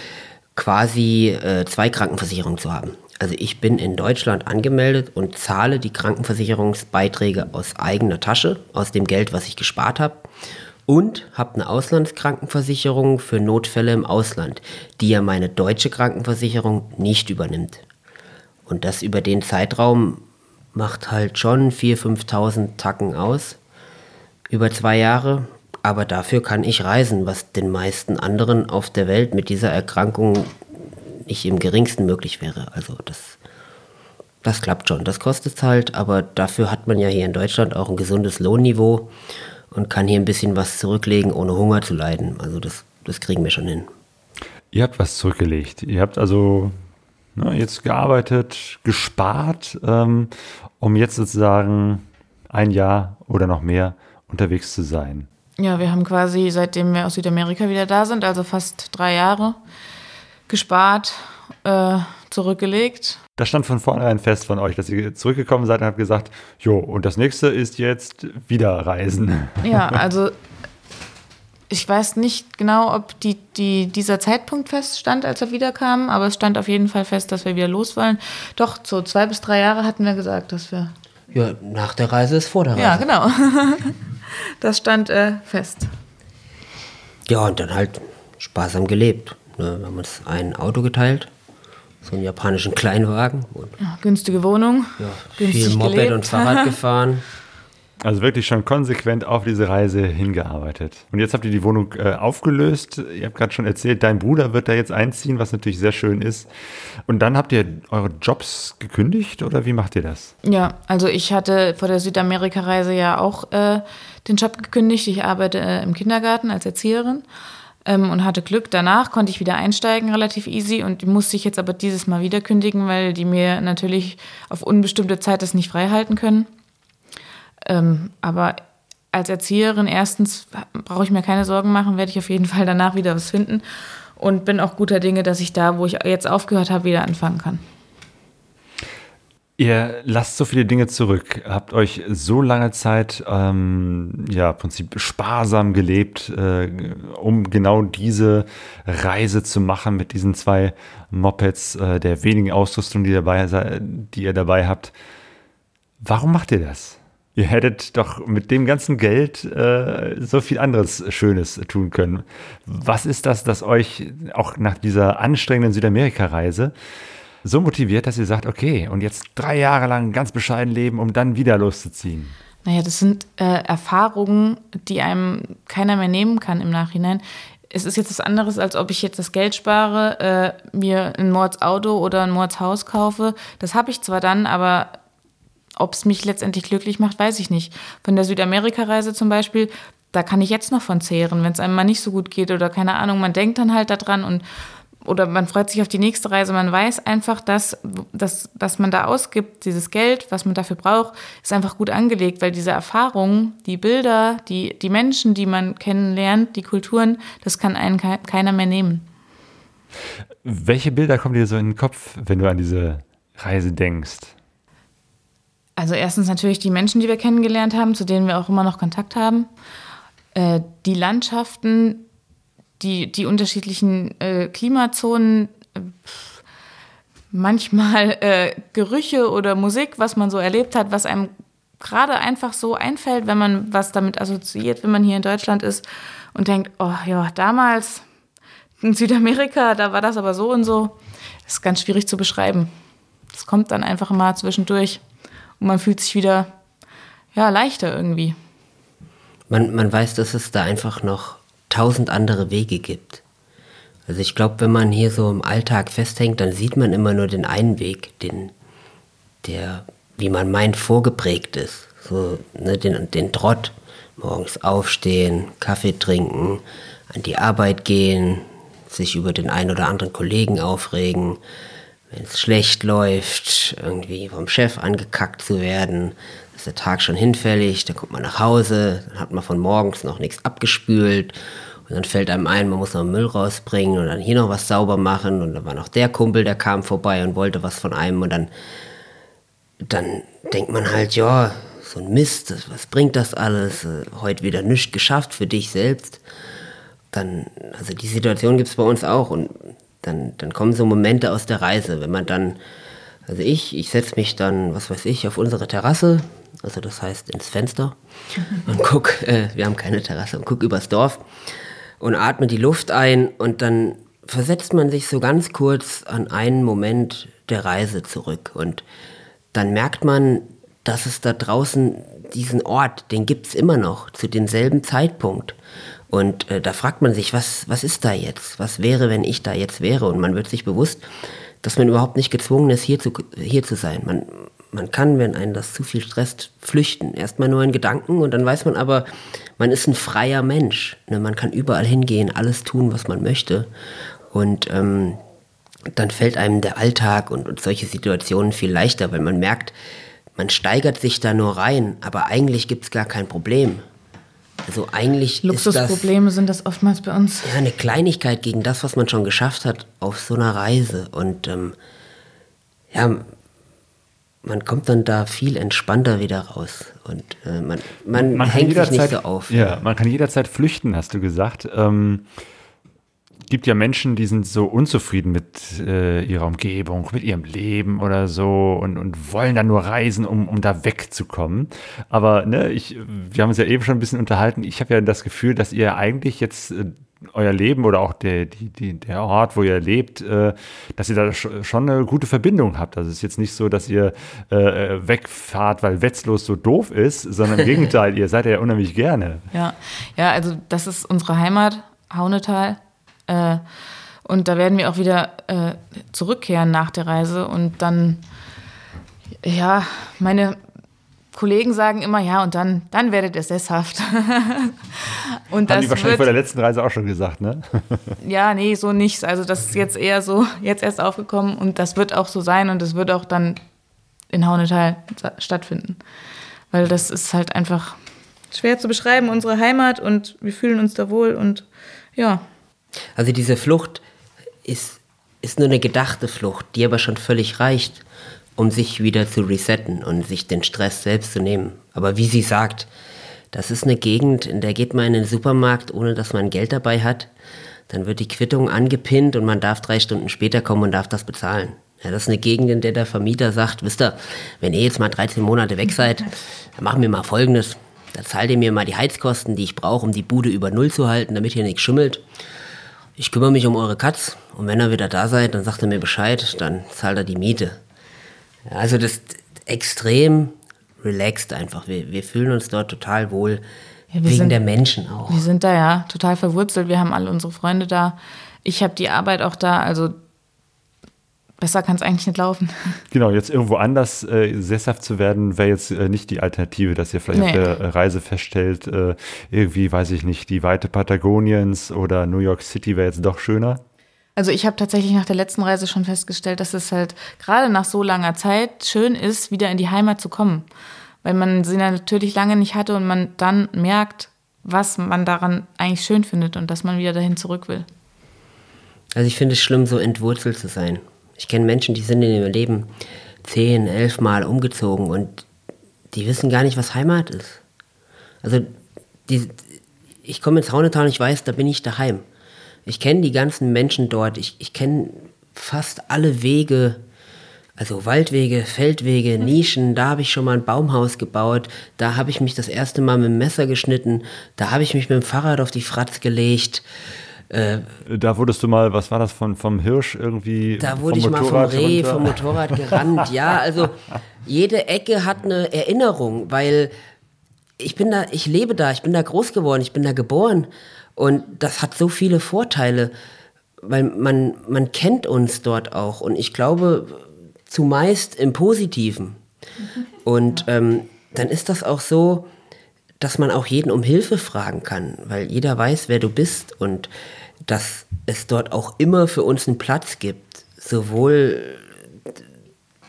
quasi äh, zwei Krankenversicherungen zu haben. Also ich bin in Deutschland angemeldet und zahle die Krankenversicherungsbeiträge aus eigener Tasche, aus dem Geld, was ich gespart habe. Und habe eine Auslandskrankenversicherung für Notfälle im Ausland, die ja meine deutsche Krankenversicherung nicht übernimmt. Und das über den Zeitraum macht halt schon 4.000, 5.000 Tacken aus. Über zwei Jahre. Aber dafür kann ich reisen, was den meisten anderen auf der Welt mit dieser Erkrankung nicht im geringsten möglich wäre. Also das, das klappt schon. Das kostet es halt, aber dafür hat man ja hier in Deutschland auch ein gesundes Lohnniveau und kann hier ein bisschen was zurücklegen, ohne Hunger zu leiden. Also das, das kriegen wir schon hin. Ihr habt was zurückgelegt. Ihr habt also ne, jetzt gearbeitet, gespart, ähm, um jetzt sozusagen ein Jahr oder noch mehr unterwegs zu sein. Ja, wir haben quasi, seitdem wir aus Südamerika wieder da sind, also fast drei Jahre, gespart, äh, zurückgelegt. Das stand von vornherein fest von euch, dass ihr zurückgekommen seid und habt gesagt, jo, und das nächste ist jetzt wieder reisen. Ja, (laughs) also ich weiß nicht genau, ob die, die, dieser Zeitpunkt feststand, als wir wiederkamen, aber es stand auf jeden Fall fest, dass wir wieder los wollen. Doch, so zwei bis drei Jahre hatten wir gesagt, dass wir. Ja, nach der Reise ist vor der Reise. Ja, genau. (laughs) das stand äh, fest. Ja, und dann halt sparsam gelebt. Ne? Wir haben uns ein Auto geteilt, so einen japanischen Kleinwagen. Ja, günstige Wohnung. Ja, viel Moped gelebt. und Fahrrad gefahren. (laughs) Also wirklich schon konsequent auf diese Reise hingearbeitet. Und jetzt habt ihr die Wohnung äh, aufgelöst. Ihr habt gerade schon erzählt, dein Bruder wird da jetzt einziehen, was natürlich sehr schön ist. Und dann habt ihr eure Jobs gekündigt oder wie macht ihr das? Ja, also ich hatte vor der Südamerika-Reise ja auch äh, den Job gekündigt. Ich arbeite äh, im Kindergarten als Erzieherin ähm, und hatte Glück. Danach konnte ich wieder einsteigen, relativ easy. Und musste ich jetzt aber dieses Mal wieder kündigen, weil die mir natürlich auf unbestimmte Zeit das nicht freihalten können. Ähm, aber als Erzieherin, erstens brauche ich mir keine Sorgen machen, werde ich auf jeden Fall danach wieder was finden. Und bin auch guter Dinge, dass ich da, wo ich jetzt aufgehört habe, wieder anfangen kann. Ihr lasst so viele Dinge zurück, habt euch so lange Zeit, ähm, ja, im Prinzip sparsam gelebt, äh, um genau diese Reise zu machen mit diesen zwei Mopeds, äh, der wenigen Ausrüstung, die, dabei, die ihr dabei habt. Warum macht ihr das? Ihr hättet doch mit dem ganzen Geld äh, so viel anderes Schönes tun können. Was ist das, das euch auch nach dieser anstrengenden Südamerika-Reise so motiviert, dass ihr sagt, okay, und jetzt drei Jahre lang ganz bescheiden leben, um dann wieder loszuziehen? Naja, das sind äh, Erfahrungen, die einem keiner mehr nehmen kann im Nachhinein. Es ist jetzt was anderes, als ob ich jetzt das Geld spare, äh, mir ein Mordsauto oder ein Mordshaus kaufe. Das habe ich zwar dann, aber ob es mich letztendlich glücklich macht, weiß ich nicht. Von der Südamerika-Reise zum Beispiel, da kann ich jetzt noch von zehren, wenn es einem mal nicht so gut geht oder keine Ahnung, man denkt dann halt daran und oder man freut sich auf die nächste Reise. Man weiß einfach, dass, dass, dass man da ausgibt, dieses Geld, was man dafür braucht, ist einfach gut angelegt, weil diese Erfahrungen, die Bilder, die, die Menschen, die man kennenlernt, die Kulturen, das kann einen keiner mehr nehmen. Welche Bilder kommen dir so in den Kopf, wenn du an diese Reise denkst? Also erstens natürlich die Menschen, die wir kennengelernt haben, zu denen wir auch immer noch Kontakt haben. Äh, die Landschaften, die, die unterschiedlichen äh, Klimazonen, äh, manchmal äh, Gerüche oder Musik, was man so erlebt hat, was einem gerade einfach so einfällt, wenn man was damit assoziiert, wenn man hier in Deutschland ist und denkt, oh ja, damals in Südamerika, da war das aber so und so. Das ist ganz schwierig zu beschreiben. Das kommt dann einfach mal zwischendurch und man fühlt sich wieder ja, leichter irgendwie. Man, man weiß, dass es da einfach noch tausend andere Wege gibt. Also ich glaube, wenn man hier so im Alltag festhängt, dann sieht man immer nur den einen Weg, den, der, wie man meint, vorgeprägt ist. So, ne, den, den Trott, morgens aufstehen, Kaffee trinken, an die Arbeit gehen, sich über den einen oder anderen Kollegen aufregen, wenn es schlecht läuft, irgendwie vom Chef angekackt zu werden, ist der Tag schon hinfällig, dann kommt man nach Hause, dann hat man von morgens noch nichts abgespült und dann fällt einem ein, man muss noch Müll rausbringen und dann hier noch was sauber machen. Und dann war noch der Kumpel, der kam vorbei und wollte was von einem. Und dann, dann denkt man halt, ja, so ein Mist, was bringt das alles? Heute wieder nichts geschafft für dich selbst. Dann, also die Situation gibt es bei uns auch. Und dann, dann kommen so Momente aus der Reise, wenn man dann, also ich, ich setze mich dann, was weiß ich, auf unsere Terrasse, also das heißt ins Fenster und guck, äh, wir haben keine Terrasse, und guck übers Dorf und atme die Luft ein und dann versetzt man sich so ganz kurz an einen Moment der Reise zurück und dann merkt man, dass es da draußen diesen Ort, den gibt es immer noch zu demselben Zeitpunkt. Und äh, da fragt man sich, was, was ist da jetzt? Was wäre, wenn ich da jetzt wäre? Und man wird sich bewusst, dass man überhaupt nicht gezwungen ist, hier zu, hier zu sein. Man, man kann, wenn einen das zu viel stresst, flüchten. Erstmal nur in Gedanken und dann weiß man aber, man ist ein freier Mensch. Ne? Man kann überall hingehen, alles tun, was man möchte. Und ähm, dann fällt einem der Alltag und, und solche Situationen viel leichter, weil man merkt, man steigert sich da nur rein, aber eigentlich gibt es gar kein Problem. Also eigentlich Luxusprobleme sind das oftmals bei uns. Ja, eine Kleinigkeit gegen das, was man schon geschafft hat auf so einer Reise. Und ähm, ja, man kommt dann da viel entspannter wieder raus. Und äh, man, man, man hängt sich nicht so auf. Ja, man kann jederzeit flüchten, hast du gesagt. Ähm, gibt ja Menschen, die sind so unzufrieden mit äh, ihrer Umgebung, mit ihrem Leben oder so und, und wollen dann nur reisen, um, um da wegzukommen. Aber ne, ich, wir haben uns ja eben schon ein bisschen unterhalten. Ich habe ja das Gefühl, dass ihr eigentlich jetzt äh, euer Leben oder auch der, die, die, der Ort, wo ihr lebt, äh, dass ihr da schon eine gute Verbindung habt. Also es ist jetzt nicht so, dass ihr äh, wegfahrt, weil Wetzlos so doof ist, sondern im (laughs) Gegenteil, ihr seid ja unheimlich gerne. Ja, ja, also das ist unsere Heimat, Haunetal. Äh, und da werden wir auch wieder äh, zurückkehren nach der Reise und dann, ja, meine Kollegen sagen immer, ja, und dann, dann werdet ihr sesshaft. (laughs) und das Haben die wahrscheinlich wird, vor der letzten Reise auch schon gesagt, ne? (laughs) ja, nee, so nichts. Also das ist jetzt eher so, jetzt erst aufgekommen und das wird auch so sein und das wird auch dann in Haunetal stattfinden. Weil das ist halt einfach schwer zu beschreiben, unsere Heimat und wir fühlen uns da wohl und ja. Also diese Flucht ist, ist nur eine gedachte Flucht, die aber schon völlig reicht, um sich wieder zu resetten und sich den Stress selbst zu nehmen. Aber wie sie sagt, das ist eine Gegend, in der geht man in den Supermarkt, ohne dass man Geld dabei hat. Dann wird die Quittung angepinnt und man darf drei Stunden später kommen und darf das bezahlen. Ja, das ist eine Gegend, in der der Vermieter sagt, wisst ihr, wenn ihr jetzt mal 13 Monate weg seid, dann machen wir mal Folgendes. Da zahlt ihr mir mal die Heizkosten, die ich brauche, um die Bude über Null zu halten, damit hier nichts schimmelt. Ich kümmere mich um eure Katz und wenn ihr wieder da seid, dann sagt er mir Bescheid, dann zahlt er die Miete. Also das ist extrem relaxed einfach. Wir, wir fühlen uns dort total wohl, Ja, wir wegen sind- der Menschen auch. Wir sind da ja total verwurzelt. Wir haben alle unsere Freunde da. Ich habe die Arbeit auch da. Also besser kann es eigentlich nicht laufen. (laughs) Genau, jetzt irgendwo anders äh, sesshaft zu werden, wäre jetzt äh, nicht die Alternative, dass ihr vielleicht auf Nee. der äh, Reise feststellt, äh, irgendwie, weiß ich nicht, die Weite Patagoniens oder New York City wäre jetzt doch schöner. Also ich habe tatsächlich nach der letzten Reise schon festgestellt, dass es halt gerade nach so langer Zeit schön ist, wieder in die Heimat zu kommen. Weil man sie natürlich lange nicht hatte und man dann merkt, was man daran eigentlich schön findet und dass man wieder dahin zurück will. Also ich finde es schlimm, so entwurzelt zu sein. Ich kenne Menschen, die sind in ihrem Leben zehn, elf Mal umgezogen und die wissen gar nicht, was Heimat ist. Also die, ich komme ins Raunetal und ich weiß, da bin ich daheim. Ich kenne die ganzen Menschen dort. Ich, ich kenne fast alle Wege, also Waldwege, Feldwege, Nischen. Da habe ich schon mal ein Baumhaus gebaut. Da habe ich mich das erste Mal mit dem Messer geschnitten. Da habe ich mich mit dem Fahrrad auf die Fratz gelegt. Äh, Da wurdest du mal, was war das, von, vom Hirsch irgendwie? Da wurde ich mal vom Motorrad Reh, runter? vom Motorrad gerannt. Ja, also (laughs) jede Ecke hat eine Erinnerung, weil ich bin da, ich lebe da, ich bin da groß geworden, ich bin da geboren. Und das hat so viele Vorteile, weil man, man kennt uns dort auch. Und ich glaube, zumeist im Positiven. (laughs) Und ähm, dann ist das auch so, dass man auch jeden um Hilfe fragen kann, weil jeder weiß, wer du bist und dass es dort auch immer für uns einen Platz gibt, sowohl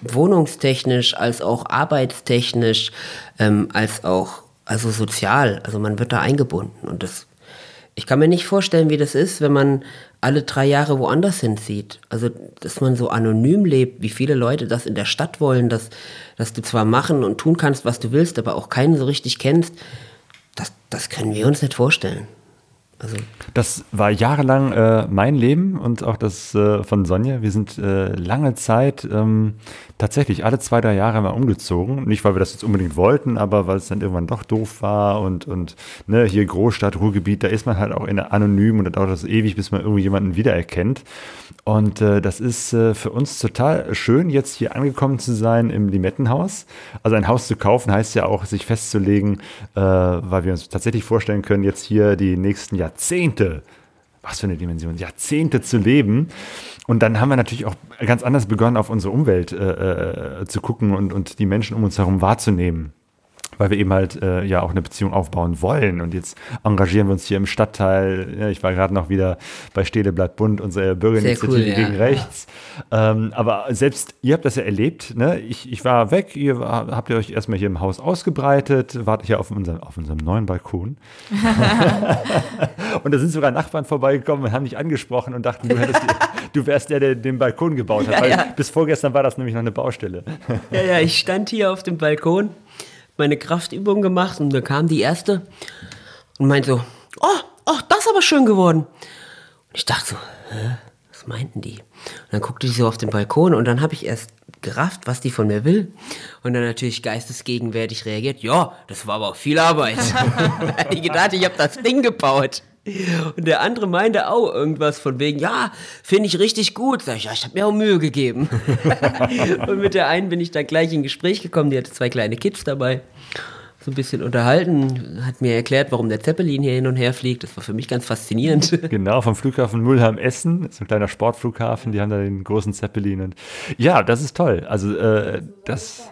wohnungstechnisch als auch arbeitstechnisch, ähm, als auch also sozial. Also man wird da eingebunden und das. Ich kann mir nicht vorstellen, wie das ist, wenn man alle drei Jahre woanders hinzieht. Also, dass man so anonym lebt, wie viele Leute das in der Stadt wollen, dass, dass du zwar machen und tun kannst, was du willst, aber auch keinen so richtig kennst. Das, das können wir uns nicht vorstellen. Also, Das war jahrelang äh, mein Leben und auch das äh, von Sonja. Wir sind äh, lange Zeit ähm, tatsächlich alle zwei, drei Jahre mal umgezogen. Nicht, weil wir das jetzt unbedingt wollten, aber weil es dann irgendwann doch doof war und, und ne, hier Großstadt, Ruhrgebiet, da ist man halt auch in anonym und da dauert das ewig, bis man irgendwie jemanden wiedererkennt. Und äh, das ist äh, für uns total schön, jetzt hier angekommen zu sein im Limettenhaus. Also ein Haus zu kaufen heißt ja auch, sich festzulegen, äh, weil wir uns tatsächlich vorstellen können, jetzt hier die nächsten Jahrzehnte, was für eine Dimension, Jahrzehnte zu leben. Und dann haben wir natürlich auch ganz anders begonnen, auf unsere Umwelt äh, äh, zu gucken und, und die Menschen um uns herum wahrzunehmen weil wir eben halt äh, ja auch eine Beziehung aufbauen wollen. Und jetzt engagieren wir uns hier im Stadtteil. Ja, ich war gerade noch wieder bei Stede bleibt bunt, unsere Bürgerinitiative cool, ja. gegen rechts. Ähm, aber selbst ihr habt das ja erlebt. Ne? Ich, ich war weg, ihr war, habt ihr euch erstmal hier im Haus ausgebreitet, wart hier auf unserem, auf unserem neuen Balkon. (laughs) und da sind sogar Nachbarn vorbeigekommen und haben dich angesprochen und dachten, du, hättest, du wärst der, der den Balkon gebaut hat. weil Bis vorgestern war das nämlich noch eine Baustelle. Ja, ja, ich stand hier auf dem Balkon, meine Kraftübung gemacht und da kam die erste und meinte so, oh, oh, das ist aber schön geworden. Und ich dachte so, hä, was meinten die? Und dann guckte ich so auf den Balkon und dann habe ich erst gerafft, was die von mir will. Und dann natürlich geistesgegenwärtig reagiert, ja, das war aber auch viel Arbeit. (laughs) Die gedacht, ich habe das Ding gebaut. (laughs) Und der andere meinte auch irgendwas von wegen, ja, finde ich richtig gut. Sag ich, ja, ich habe mir auch Mühe gegeben. (laughs) und mit der einen bin ich dann gleich in Gespräch gekommen, die hatte zwei kleine Kids dabei. So ein bisschen unterhalten, hat mir erklärt, warum der Zeppelin hier hin und her fliegt. Das war für mich ganz faszinierend. (laughs) Genau, vom Flughafen Mulheim-Essen, ist ein kleiner Sportflughafen, die haben da den großen Zeppelin. Und ja, das ist toll. Also äh, das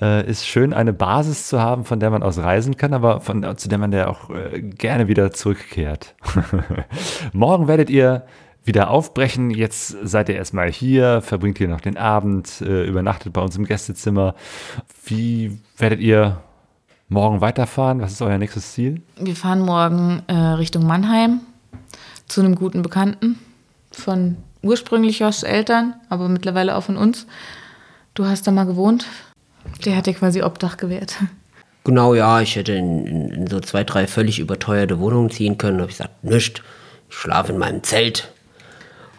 äh, ist schön, eine Basis zu haben, von der man aus reisen kann, aber von, zu der man ja auch äh, gerne wieder zurückkehrt. (laughs) Morgen werdet ihr wieder aufbrechen. Jetzt seid ihr erstmal hier, verbringt hier noch den Abend, äh, übernachtet bei uns im Gästezimmer. Wie werdet ihr morgen weiterfahren? Was ist euer nächstes Ziel? Wir fahren morgen äh, Richtung Mannheim zu einem guten Bekannten von ursprünglich Joschs Eltern, aber mittlerweile auch von uns. Du hast da mal gewohnt? Der hat dir quasi Obdach gewährt. Genau, ja, ich hätte in, in, in so zwei, drei völlig überteuerte Wohnungen ziehen können. Da habe ich gesagt, nischt, ich schlafe in meinem Zelt.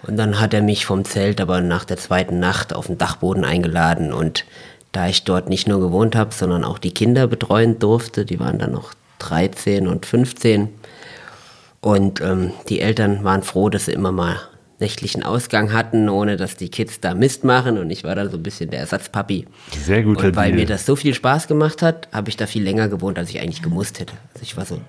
Und dann hat er mich vom Zelt aber nach der zweiten Nacht auf den Dachboden eingeladen. Und da ich dort nicht nur gewohnt habe, sondern auch die Kinder betreuen durfte, die waren dann noch 13 und 15. Und ähm, die Eltern waren froh, dass sie immer mal nächtlichen Ausgang hatten, ohne dass die Kids da Mist machen. Und ich war dann so ein bisschen der Ersatzpapi. Sehr guter Und weil Deal. mir das so viel Spaß gemacht hat, habe ich da viel länger gewohnt, als ich eigentlich gemusst hätte. Also ich war so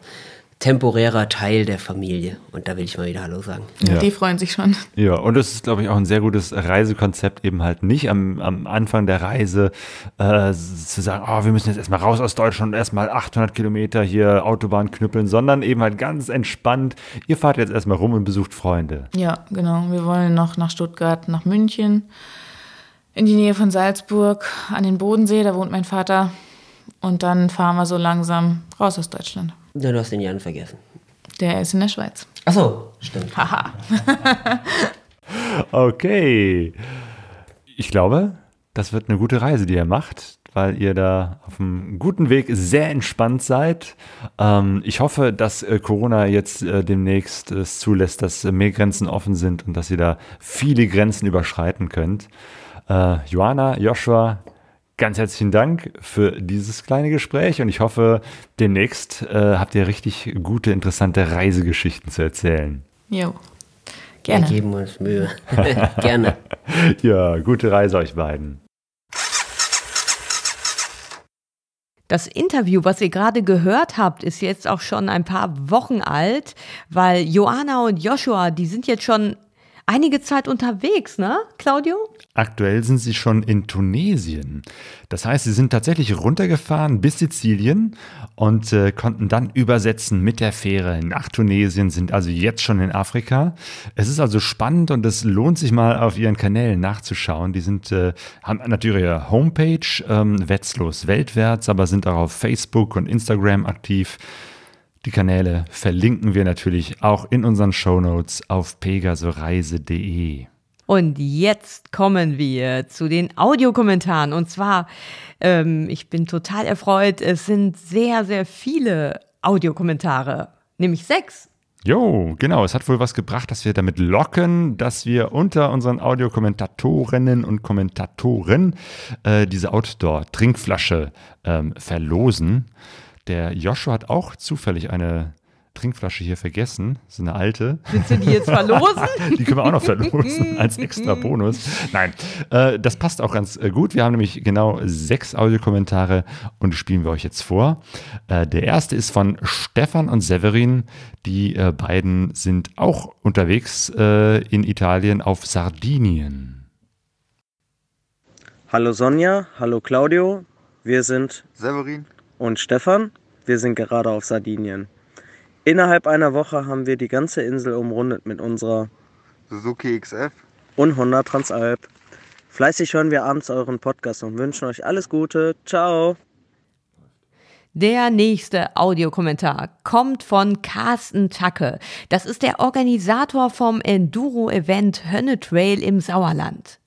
temporärer Teil der Familie. Und da will ich mal wieder Hallo sagen. Ja. Die freuen sich schon. Ja, und das ist, glaube ich, auch ein sehr gutes Reisekonzept, eben halt nicht am, am Anfang der Reise äh, zu sagen, oh, wir müssen jetzt erstmal raus aus Deutschland und erstmal 800 Kilometer hier Autobahn knüppeln, sondern eben halt ganz entspannt. Ihr fahrt jetzt erstmal rum und besucht Freunde. Ja, genau. Wir wollen noch nach Stuttgart, nach München, in die Nähe von Salzburg, an den Bodensee, da wohnt mein Vater. Und dann fahren wir so langsam raus aus Deutschland. Ja, du hast den Jan vergessen. Der ist in der Schweiz. Ach so, stimmt. Haha. (laughs) Okay. Ich glaube, das wird eine gute Reise, die ihr macht, weil ihr da auf einem guten Weg sehr entspannt seid. Ähm, ich hoffe, dass äh, Corona jetzt äh, demnächst es zulässt, dass mehr Grenzen offen sind und dass ihr da viele Grenzen überschreiten könnt. Äh, Joanna, Joshua, ganz herzlichen Dank für dieses kleine Gespräch und ich hoffe, demnächst äh, habt ihr richtig gute, interessante Reisegeschichten zu erzählen. Jo. Wir Gerne. geben uns Mühe. (laughs) Gerne. (laughs) Ja, gute Reise euch beiden. Das Interview, was ihr gerade gehört habt, ist jetzt auch schon ein paar Wochen alt, weil Joanna und Joshua, die sind jetzt schon einige Zeit unterwegs, ne, Claudio? Aktuell sind sie schon in Tunesien. Das heißt, sie sind tatsächlich runtergefahren bis Sizilien und äh, konnten dann übersetzen mit der Fähre nach Tunesien, sind also jetzt schon in Afrika. Es ist also spannend und es lohnt sich mal auf ihren Kanälen nachzuschauen. Die sind, äh, haben natürlich ihre Homepage, ähm, Wetzlos weltwärts, aber sind auch auf Facebook und Instagram aktiv. Die Kanäle verlinken wir natürlich auch in unseren Shownotes auf pegasoreise.de. Und jetzt kommen wir zu den Audiokommentaren. Und zwar, ähm, ich bin total erfreut, es sind sehr, sehr viele Audiokommentare, nämlich sechs. Jo, genau. Es hat wohl was gebracht, dass wir damit locken, dass wir unter unseren Audiokommentatorinnen und Kommentatoren äh, diese Outdoor-Trinkflasche ähm, verlosen. Der Joshua hat auch zufällig eine Trinkflasche hier vergessen. Das ist eine alte. Willst du die jetzt verlosen? (laughs) Die können wir auch noch verlosen (laughs) als extra Bonus. Nein, äh, das passt auch ganz äh, gut. Wir haben nämlich genau sechs Audiokommentare und die spielen wir euch jetzt vor. Äh, der erste ist von Stefan und Severin. Die äh, beiden sind auch unterwegs äh, in Italien auf Sardinien. Hallo Sonja, hallo Claudio, wir sind Severin, und Stefan, wir sind gerade auf Sardinien. Innerhalb einer Woche haben wir die ganze Insel umrundet mit unserer Suzuki XF. und Honda Transalp. Fleißig hören wir abends euren Podcast und wünschen euch alles Gute. Ciao. Der nächste Audiokommentar kommt von Carsten Tacke. Das ist der Organisator vom Enduro-Event Hönne Trail im Sauerland.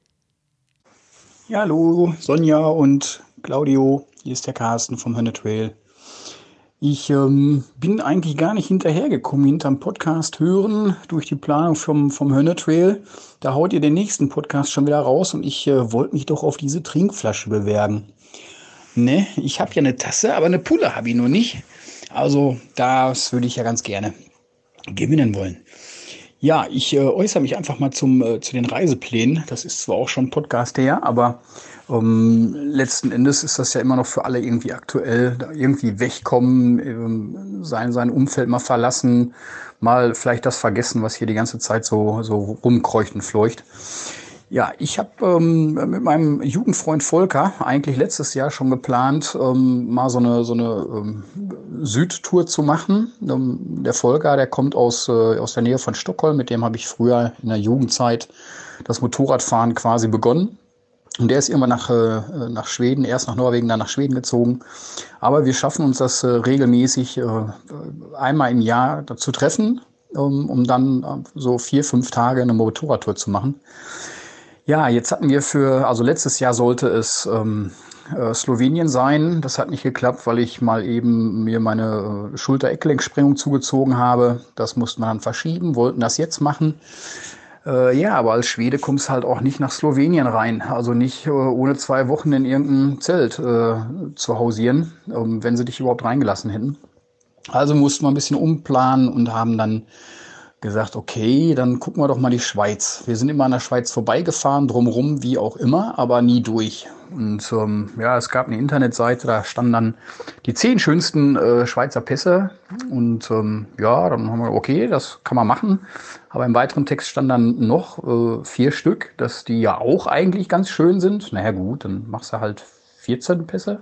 Ja, hallo, Sonja und Claudio. Hier ist der Carsten vom Hönne Trail. Ich ähm, bin eigentlich gar nicht hinterhergekommen hinterm Podcast hören durch die Planung vom, vom Hönne Trail. Da haut ihr den nächsten Podcast schon wieder raus und ich äh, wollte mich doch auf diese Trinkflasche bewerben. Ne, ich habe ja eine Tasse, aber eine Pulle habe ich nur nicht. Also das würde ich ja ganz gerne gewinnen wollen. Ja, ich äh, äußere mich einfach mal zum, äh, zu den Reiseplänen. Das ist zwar auch schon Podcast her, aber ähm, letzten Endes ist das ja immer noch für alle irgendwie aktuell. Irgendwie wegkommen, ähm, sein, sein Umfeld mal verlassen, mal vielleicht das vergessen, was hier die ganze Zeit so, so rumkreucht und fleucht. Ja, ich habe ähm, mit meinem Jugendfreund Volker eigentlich letztes Jahr schon geplant, ähm, mal so eine, so eine ähm, Südtour zu machen. Ähm, der Volker, der kommt aus, äh, aus der Nähe von Stockholm, mit dem habe ich früher in der Jugendzeit das Motorradfahren quasi begonnen. Und der ist irgendwann nach, äh, nach Schweden, erst nach Norwegen, dann nach Schweden gezogen. Aber wir schaffen uns das äh, regelmäßig äh, einmal im Jahr zu treffen, um, um dann äh, so vier, fünf Tage eine Motorradtour zu machen. Ja, jetzt hatten wir für, also letztes Jahr sollte es ähm, äh, Slowenien sein. Das hat nicht geklappt, weil ich mal eben mir meine äh, Schulter-Eckgelenksprengung zugezogen habe. Das musste man dann verschieben, wollten das jetzt machen. Äh, ja, aber als Schwede kommst halt auch nicht nach Slowenien rein. Also nicht äh, ohne zwei Wochen in irgendeinem Zelt äh, zu hausieren, ähm, wenn sie dich überhaupt reingelassen hätten. Also mussten wir ein bisschen umplanen und haben dann gesagt, okay, dann gucken wir doch mal die Schweiz. Wir sind immer an der Schweiz vorbeigefahren, drumrum, wie auch immer, aber nie durch. Und ähm, ja, es gab eine Internetseite, da standen dann die zehn schönsten äh, Schweizer Pässe. Und ähm, ja, dann haben wir, okay, das kann man machen. Aber im weiteren Text stand dann noch äh, vier Stück, dass die ja auch eigentlich ganz schön sind. Naja gut, dann machst du halt 14 Pässe.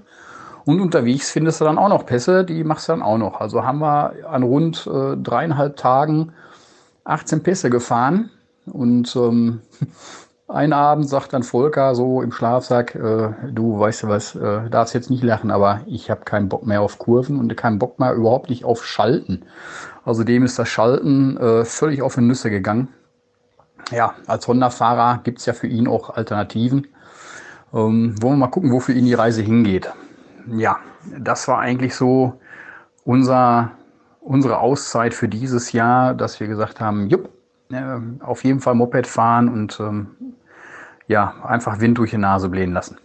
Und unterwegs findest du dann auch noch Pässe, die machst du dann auch noch. Also haben wir an rund äh, dreieinhalb Tagen 18 Pässe gefahren. Und ähm, (laughs) einen Abend sagt dann Volker so im Schlafsack, äh, du weißt du was, äh, darfst jetzt nicht lachen, aber ich habe keinen Bock mehr auf Kurven und keinen Bock mehr überhaupt nicht auf Schalten. Also dem ist das Schalten äh, völlig auf die Nüsse gegangen. Ja, als Honda-Fahrer gibt's ja für ihn auch Alternativen. Ähm, wollen wir mal gucken, wo für ihn die Reise hingeht. Ja, das war eigentlich so unser unsere Auszeit für dieses Jahr, dass wir gesagt haben, jupp, äh, auf jeden Fall Moped fahren und ähm, ja, einfach Wind durch die Nase blähen lassen.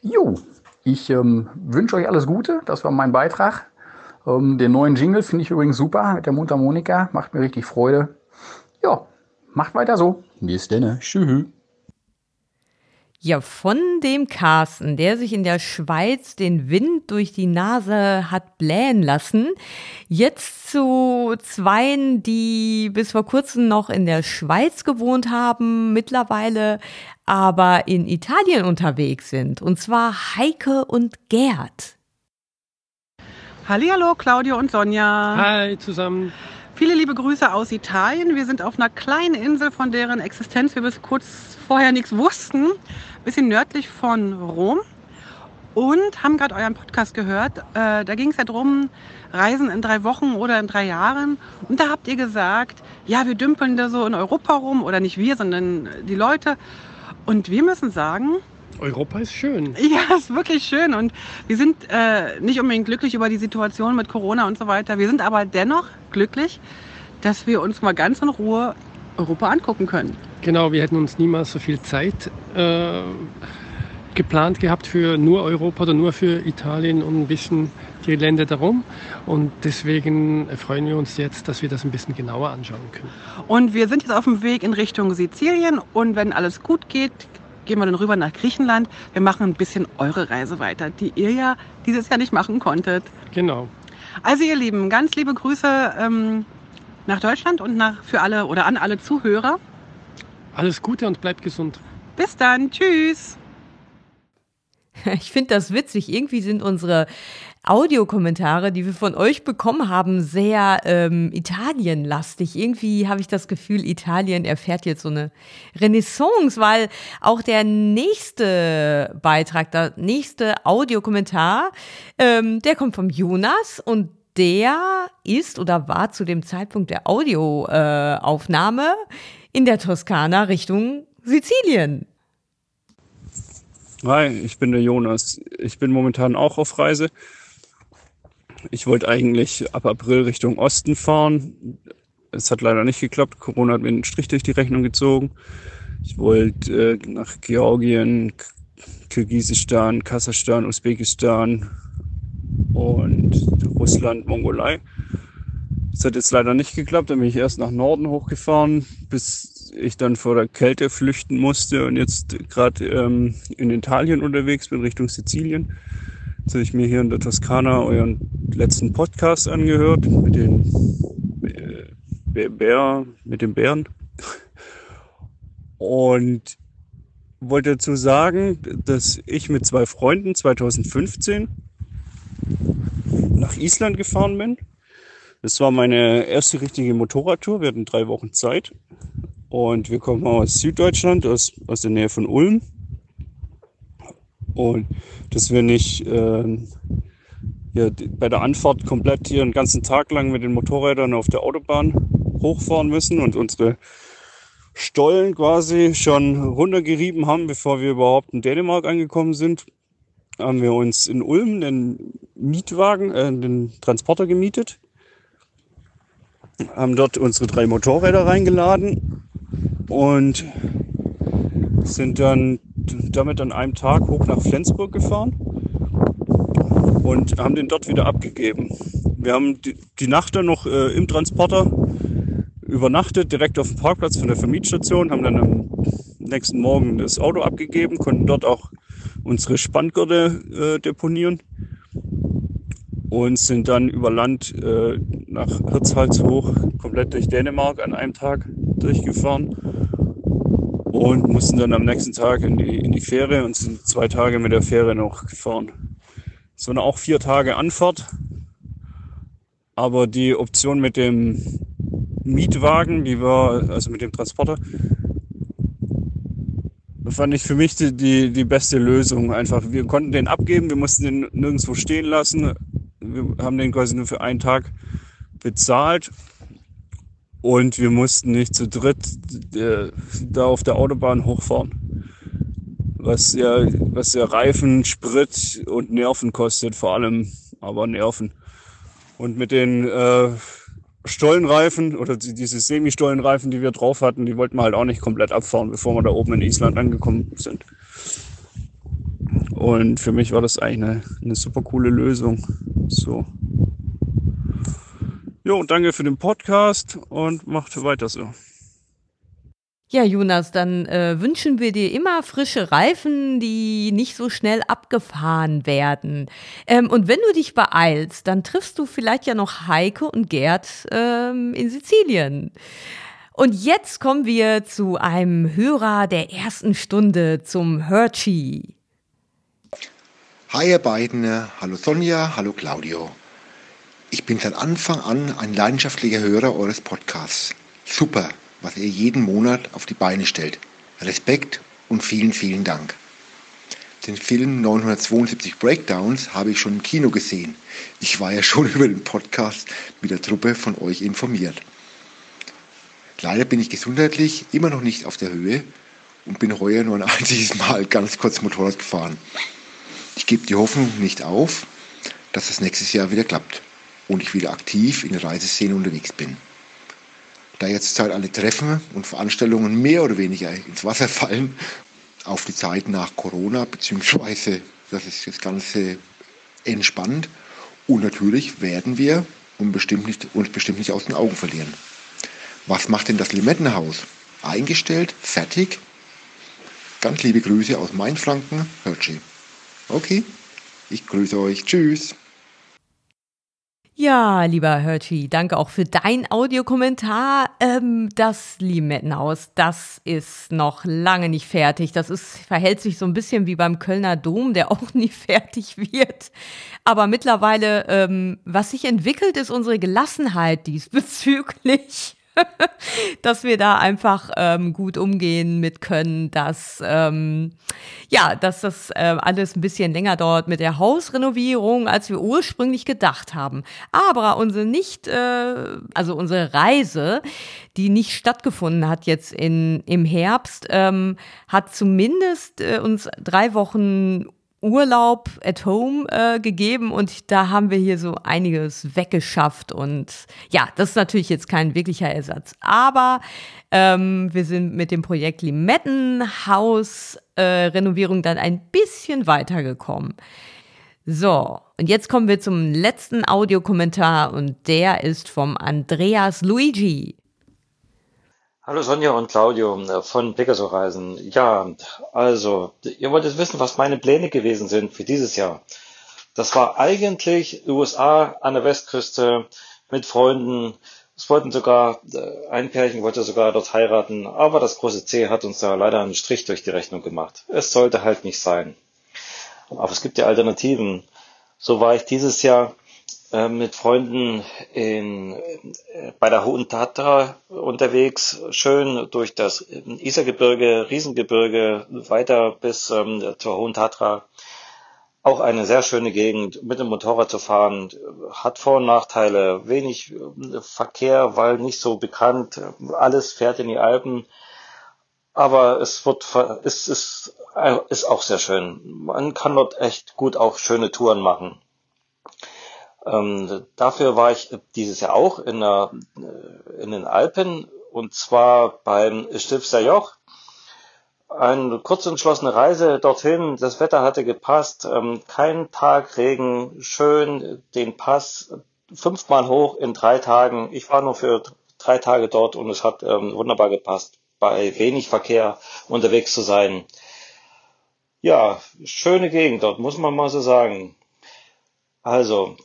Jo, ich ähm, wünsche euch alles Gute, das war mein Beitrag. Ähm, den neuen Jingle finde ich übrigens super mit der Mundharmonika, macht mir richtig Freude. Ja, macht weiter so. Bis denn. Tschüss. Ja, von dem Carsten, der sich in der Schweiz den Wind durch die Nase hat blähen lassen, jetzt zu Zweien, die bis vor kurzem noch in der Schweiz gewohnt haben, mittlerweile aber in Italien unterwegs sind. Und zwar Heike und Gerd. Hallo, Claudio und Sonja. Hi zusammen. Viele liebe Grüße aus Italien. Wir sind auf einer kleinen Insel, von deren Existenz wir bis kurz vorher nichts wussten bisschen nördlich von Rom und haben gerade euren Podcast gehört. Äh, da ging es ja darum, Reisen in drei Wochen oder in drei Jahren. Und da habt ihr gesagt, ja, wir dümpeln da so in Europa rum oder nicht wir, sondern die Leute. Und wir müssen sagen, Europa ist schön. (laughs) Ja, ist wirklich schön. Und wir sind äh, nicht unbedingt glücklich über die Situation mit Corona und so weiter. Wir sind aber dennoch glücklich, dass wir uns mal ganz in Ruhe Europa angucken können. Genau, wir hätten uns niemals so viel Zeit äh, geplant gehabt für nur Europa oder nur für Italien und ein bisschen die Länder darum. Und deswegen freuen wir uns jetzt, dass wir das ein bisschen genauer anschauen können. Und wir sind jetzt auf dem Weg in Richtung Sizilien und wenn alles gut geht, gehen wir dann rüber nach Griechenland. Wir machen ein bisschen eure Reise weiter, die ihr ja dieses Jahr nicht machen konntet. Genau. Also ihr Lieben, ganz liebe Grüße ähm, nach Deutschland und nach für alle oder an alle Zuhörer. Alles Gute und bleibt gesund. Bis dann. Tschüss. Ich finde das witzig. Irgendwie sind unsere Audiokommentare, die wir von euch bekommen haben, sehr ähm, Italienlastig. Irgendwie habe ich das Gefühl, Italien erfährt jetzt so eine Renaissance, weil auch der nächste Beitrag, der nächste Audiokommentar, ähm, der kommt vom Jonas und der ist oder war zu dem Zeitpunkt der Audioaufnahme äh, in der Toskana Richtung Sizilien. Hi, ich bin der Jonas. Ich bin momentan auch auf Reise. Ich wollte eigentlich ab April Richtung Osten fahren. Es hat leider nicht geklappt. Corona hat mir einen Strich durch die Rechnung gezogen. Ich wollte äh, nach Georgien, Kirgisistan, Kasachstan, Usbekistan und Russland, Mongolei. Das hat jetzt leider nicht geklappt. Dann bin ich erst nach Norden hochgefahren, bis ich dann vor der Kälte flüchten musste und jetzt gerade ähm, in Italien unterwegs bin, Richtung Sizilien. Jetzt habe ich mir hier in der Toskana euren letzten Podcast angehört mit den äh, Bär, mit den Bären. Und wollte dazu sagen, dass ich mit zwei Freunden 2015 nach Island gefahren bin das war meine erste richtige Motorradtour. Wir hatten drei Wochen Zeit. Und wir kommen aus Süddeutschland, aus, aus der Nähe von Ulm. Und dass wir nicht äh, ja, bei der Anfahrt komplett hier einen ganzen Tag lang mit den Motorrädern auf der Autobahn hochfahren müssen und unsere Stollen quasi schon runtergerieben haben, bevor wir überhaupt in Dänemark angekommen sind, haben wir uns in Ulm den Mietwagen, äh, den Transporter gemietet, haben dort unsere drei Motorräder reingeladen und sind dann damit an einem Tag hoch nach Flensburg gefahren und haben den dort wieder abgegeben. Wir haben die, die Nacht dann noch äh, im Transporter übernachtet, direkt auf dem Parkplatz von der Vermietstation, haben dann am nächsten Morgen das Auto abgegeben, konnten dort auch unsere Spanngurte äh, deponieren und sind dann über Land äh, nach Hirtshals hoch, komplett durch Dänemark an einem Tag durchgefahren und mussten dann am nächsten Tag in die, in die Fähre und sind zwei Tage mit der Fähre noch gefahren. Es waren auch vier Tage Anfahrt, aber die Option mit dem Mietwagen, die war, also mit dem Transporter, fand ich für mich die, die, die beste Lösung. Einfach, wir konnten den abgeben, wir mussten den nirgendwo stehen lassen. Wir haben den quasi nur für einen Tag bezahlt und wir mussten nicht zu dritt äh, da auf der Autobahn hochfahren. Was ja, was ja Reifen, Sprit und Nerven kostet, vor allem aber Nerven. Und mit den äh, Stollenreifen oder diese Semi-Stollenreifen, die wir drauf hatten, die wollten wir halt auch nicht komplett abfahren, bevor wir da oben in Island angekommen sind. Und für mich war das eigentlich eine, eine super coole Lösung. So. Jo, danke für den Podcast und macht weiter so. Ja, Jonas, dann äh, wünschen wir dir immer frische Reifen, die nicht so schnell abgefahren werden. Ähm, und wenn du dich beeilst, dann triffst du vielleicht ja noch Heike und Gerd ähm, in Sizilien. Und jetzt kommen wir zu einem Hörer der ersten Stunde, zum Hershey. Hi ihr beiden, hallo Sonja, hallo Claudio. Ich bin seit Anfang an ein leidenschaftlicher Hörer eures Podcasts. Super, was ihr jeden Monat auf die Beine stellt. Respekt und vielen, vielen Dank. Den Film 972 Breakdowns habe ich schon im Kino gesehen. Ich war ja schon (laughs) über den Podcast mit der Truppe von euch informiert. Leider bin ich gesundheitlich immer noch nicht auf der Höhe und bin heuer nur ein (laughs) einziges Mal ganz kurz Motorrad gefahren. Ich gebe die Hoffnung nicht auf, dass das nächstes Jahr wieder klappt und ich wieder aktiv in der Reiseszene unterwegs bin. Da jetzt halt alle Treffen und Veranstaltungen mehr oder weniger ins Wasser fallen, auf die Zeit nach Corona, beziehungsweise das ist das Ganze entspannt. Und natürlich werden wir uns bestimmt nicht, uns bestimmt nicht aus den Augen verlieren. Was macht denn das Limettenhaus? Eingestellt, fertig. Ganz liebe Grüße aus Mainfranken, Hörtschi. Okay, ich grüße euch. Tschüss. Ja, lieber Hertie, danke auch für dein Audiokommentar. Ähm, das Limettenhaus, das ist noch lange nicht fertig. Das ist, verhält sich so ein bisschen wie beim Kölner Dom, der (laughs) auch nie fertig wird. Aber mittlerweile, ähm, was sich entwickelt, ist unsere Gelassenheit (laughs) diesbezüglich. (laughs) dass wir da einfach ähm, gut umgehen mit können, dass ähm, ja, dass das äh, alles ein bisschen länger dauert mit der Hausrenovierung, als wir ursprünglich gedacht haben. Aber unsere nicht, äh, also unsere Reise, die nicht stattgefunden hat jetzt in im Herbst, ähm, hat zumindest äh, uns drei Wochen Urlaub at home äh, gegeben und da haben wir hier so einiges weggeschafft und ja, das ist natürlich jetzt kein wirklicher Ersatz, aber ähm, wir sind mit dem Projekt Limettenhaus äh, Renovierung dann ein bisschen weitergekommen. So, und jetzt kommen wir zum letzten Audiokommentar und der ist vom Andreas Luigi. Hallo Sonja und Claudio äh, von Pegaso Reisen. Ja, also, ihr wollt jetzt wissen, was meine Pläne gewesen sind für dieses Jahr. Das war eigentlich USA an der Westküste mit Freunden. Es wollten sogar, äh, ein Pärchen wollte sogar dort heiraten, aber das große C hat uns da leider einen Strich durch die Rechnung gemacht. Es sollte halt nicht sein. Aber es gibt ja Alternativen. So war ich dieses Jahr äh, mit Freunden in, äh, bei der Hohen Tatra unterwegs, schön durch das Isergebirge, Riesengebirge, weiter bis ähm, zur Hohen Tatra. Auch eine sehr schöne Gegend, mit dem Motorrad zu fahren, hat Vor- und Nachteile, wenig äh, Verkehr, weil nicht so bekannt, alles fährt in die Alpen. aber es wird, es ist, ist auch sehr schön. Man kann dort echt gut auch schöne Touren machen. Ähm, dafür war ich dieses Jahr auch in, der, in den Alpen und zwar beim Stilfser Joch. Eine kurz entschlossene Reise dorthin. Das Wetter hatte gepasst. Ähm, kein Tag Regen. Schön den Pass fünfmal hoch in drei Tagen. Ich war nur für drei Tage dort und es hat ähm, wunderbar gepasst, bei wenig Verkehr unterwegs zu sein. Ja, schöne Gegend dort, muss man mal so sagen. Also,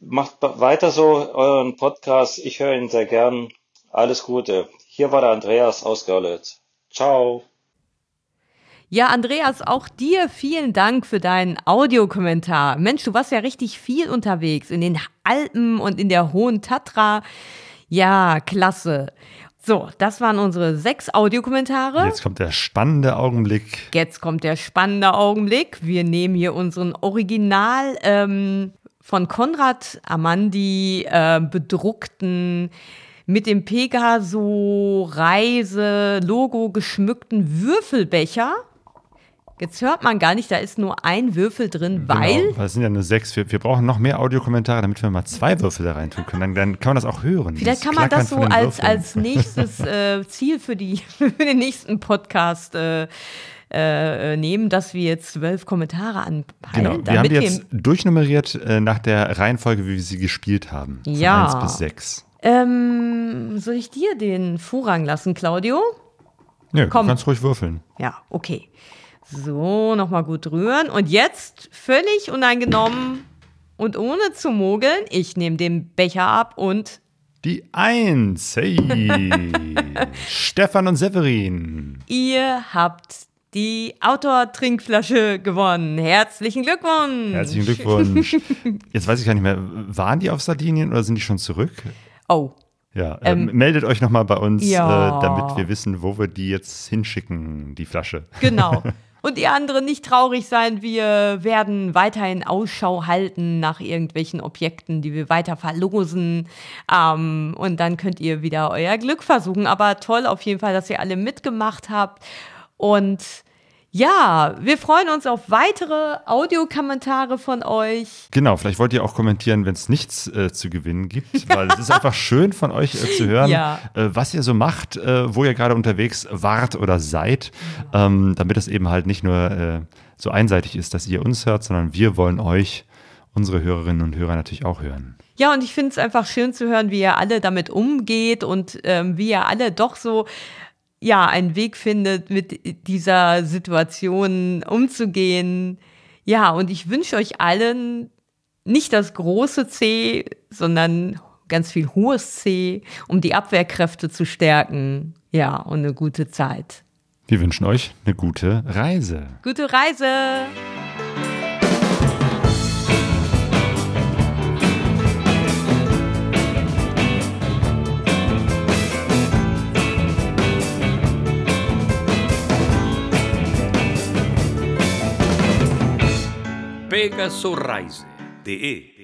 macht weiter so euren Podcast. Ich höre ihn sehr gern. Alles Gute. Hier war der Andreas aus Görlitz. Ciao. Ja, Andreas, auch dir vielen Dank für deinen Audiokommentar. Mensch, du warst ja richtig viel unterwegs in den Alpen und in der Hohen Tatra. Ja, klasse. So, das waren unsere sechs Audiokommentare. Jetzt kommt der spannende Augenblick. Jetzt kommt der spannende Augenblick. Wir nehmen hier unseren Original ähm, von Konrad Amandi äh, bedruckten mit dem Pegaso-Reise-Logo geschmückten Würfelbecher. Jetzt hört man gar nicht, da ist nur ein Würfel drin, Genau, weil. weil es sind ja nur sechs. Wir, wir brauchen noch mehr Audiokommentare, damit wir mal zwei Würfel da reintun können. Dann, dann kann man das auch hören. Vielleicht kann man das so als, als nächstes (laughs) äh, Ziel für, die, (laughs) für den nächsten Podcast äh, äh, nehmen, dass wir zwölf Kommentare anpeilen. Genau, wir haben die jetzt durchnummeriert äh, nach der Reihenfolge, wie wir sie gespielt haben. Von Ja. 1 bis 6. ähm, soll ich dir den Vorrang lassen, Claudio? Ja, Komm. du kannst ruhig würfeln. Ja, okay. So, nochmal gut rühren. Und jetzt völlig uneingenommen und ohne zu mogeln, ich nehme den Becher ab und Die Eins. Hey. (laughs) Stefan und Severin. ihr habt die Outdoor-Trinkflasche gewonnen. Herzlichen Glückwunsch. Herzlichen Glückwunsch. (laughs) Jetzt weiß ich gar nicht mehr, waren die auf Sardinien oder sind die schon zurück? Oh, Ja, Ähm, ähm, meldet euch nochmal bei uns, ja. äh, damit wir wissen, wo wir die jetzt hinschicken, die Flasche. Genau. (laughs) Und ihr anderen nicht traurig sein, wir werden weiterhin Ausschau halten nach irgendwelchen Objekten, die wir weiter verlosen. Ähm, und dann könnt ihr wieder euer Glück versuchen. Aber toll auf jeden Fall, dass ihr alle mitgemacht habt. Und ja, wir freuen uns auf weitere Audiokommentare von euch. Genau, vielleicht wollt ihr auch kommentieren, wenn es nichts äh, zu gewinnen gibt, (laughs) weil es ist einfach schön von euch äh, zu hören, Ja. äh, was ihr so macht, äh, wo ihr gerade unterwegs wart oder seid, ähm, damit es eben halt nicht nur äh, so einseitig ist, dass ihr uns hört, sondern wir wollen euch, unsere Hörerinnen und Hörer natürlich auch hören. Ja, und ich finde es einfach schön zu hören, wie ihr alle damit umgeht und ähm, wie ihr alle doch so ja einen Weg findet, mit dieser Situation umzugehen. Ja, und ich wünsche euch allen nicht das große C, sondern ganz viel hohes C, um die Abwehrkräfte zu stärken. Ja, und eine gute Zeit. Wir wünschen euch eine gute Reise. Gute Reise! pegasoreise.de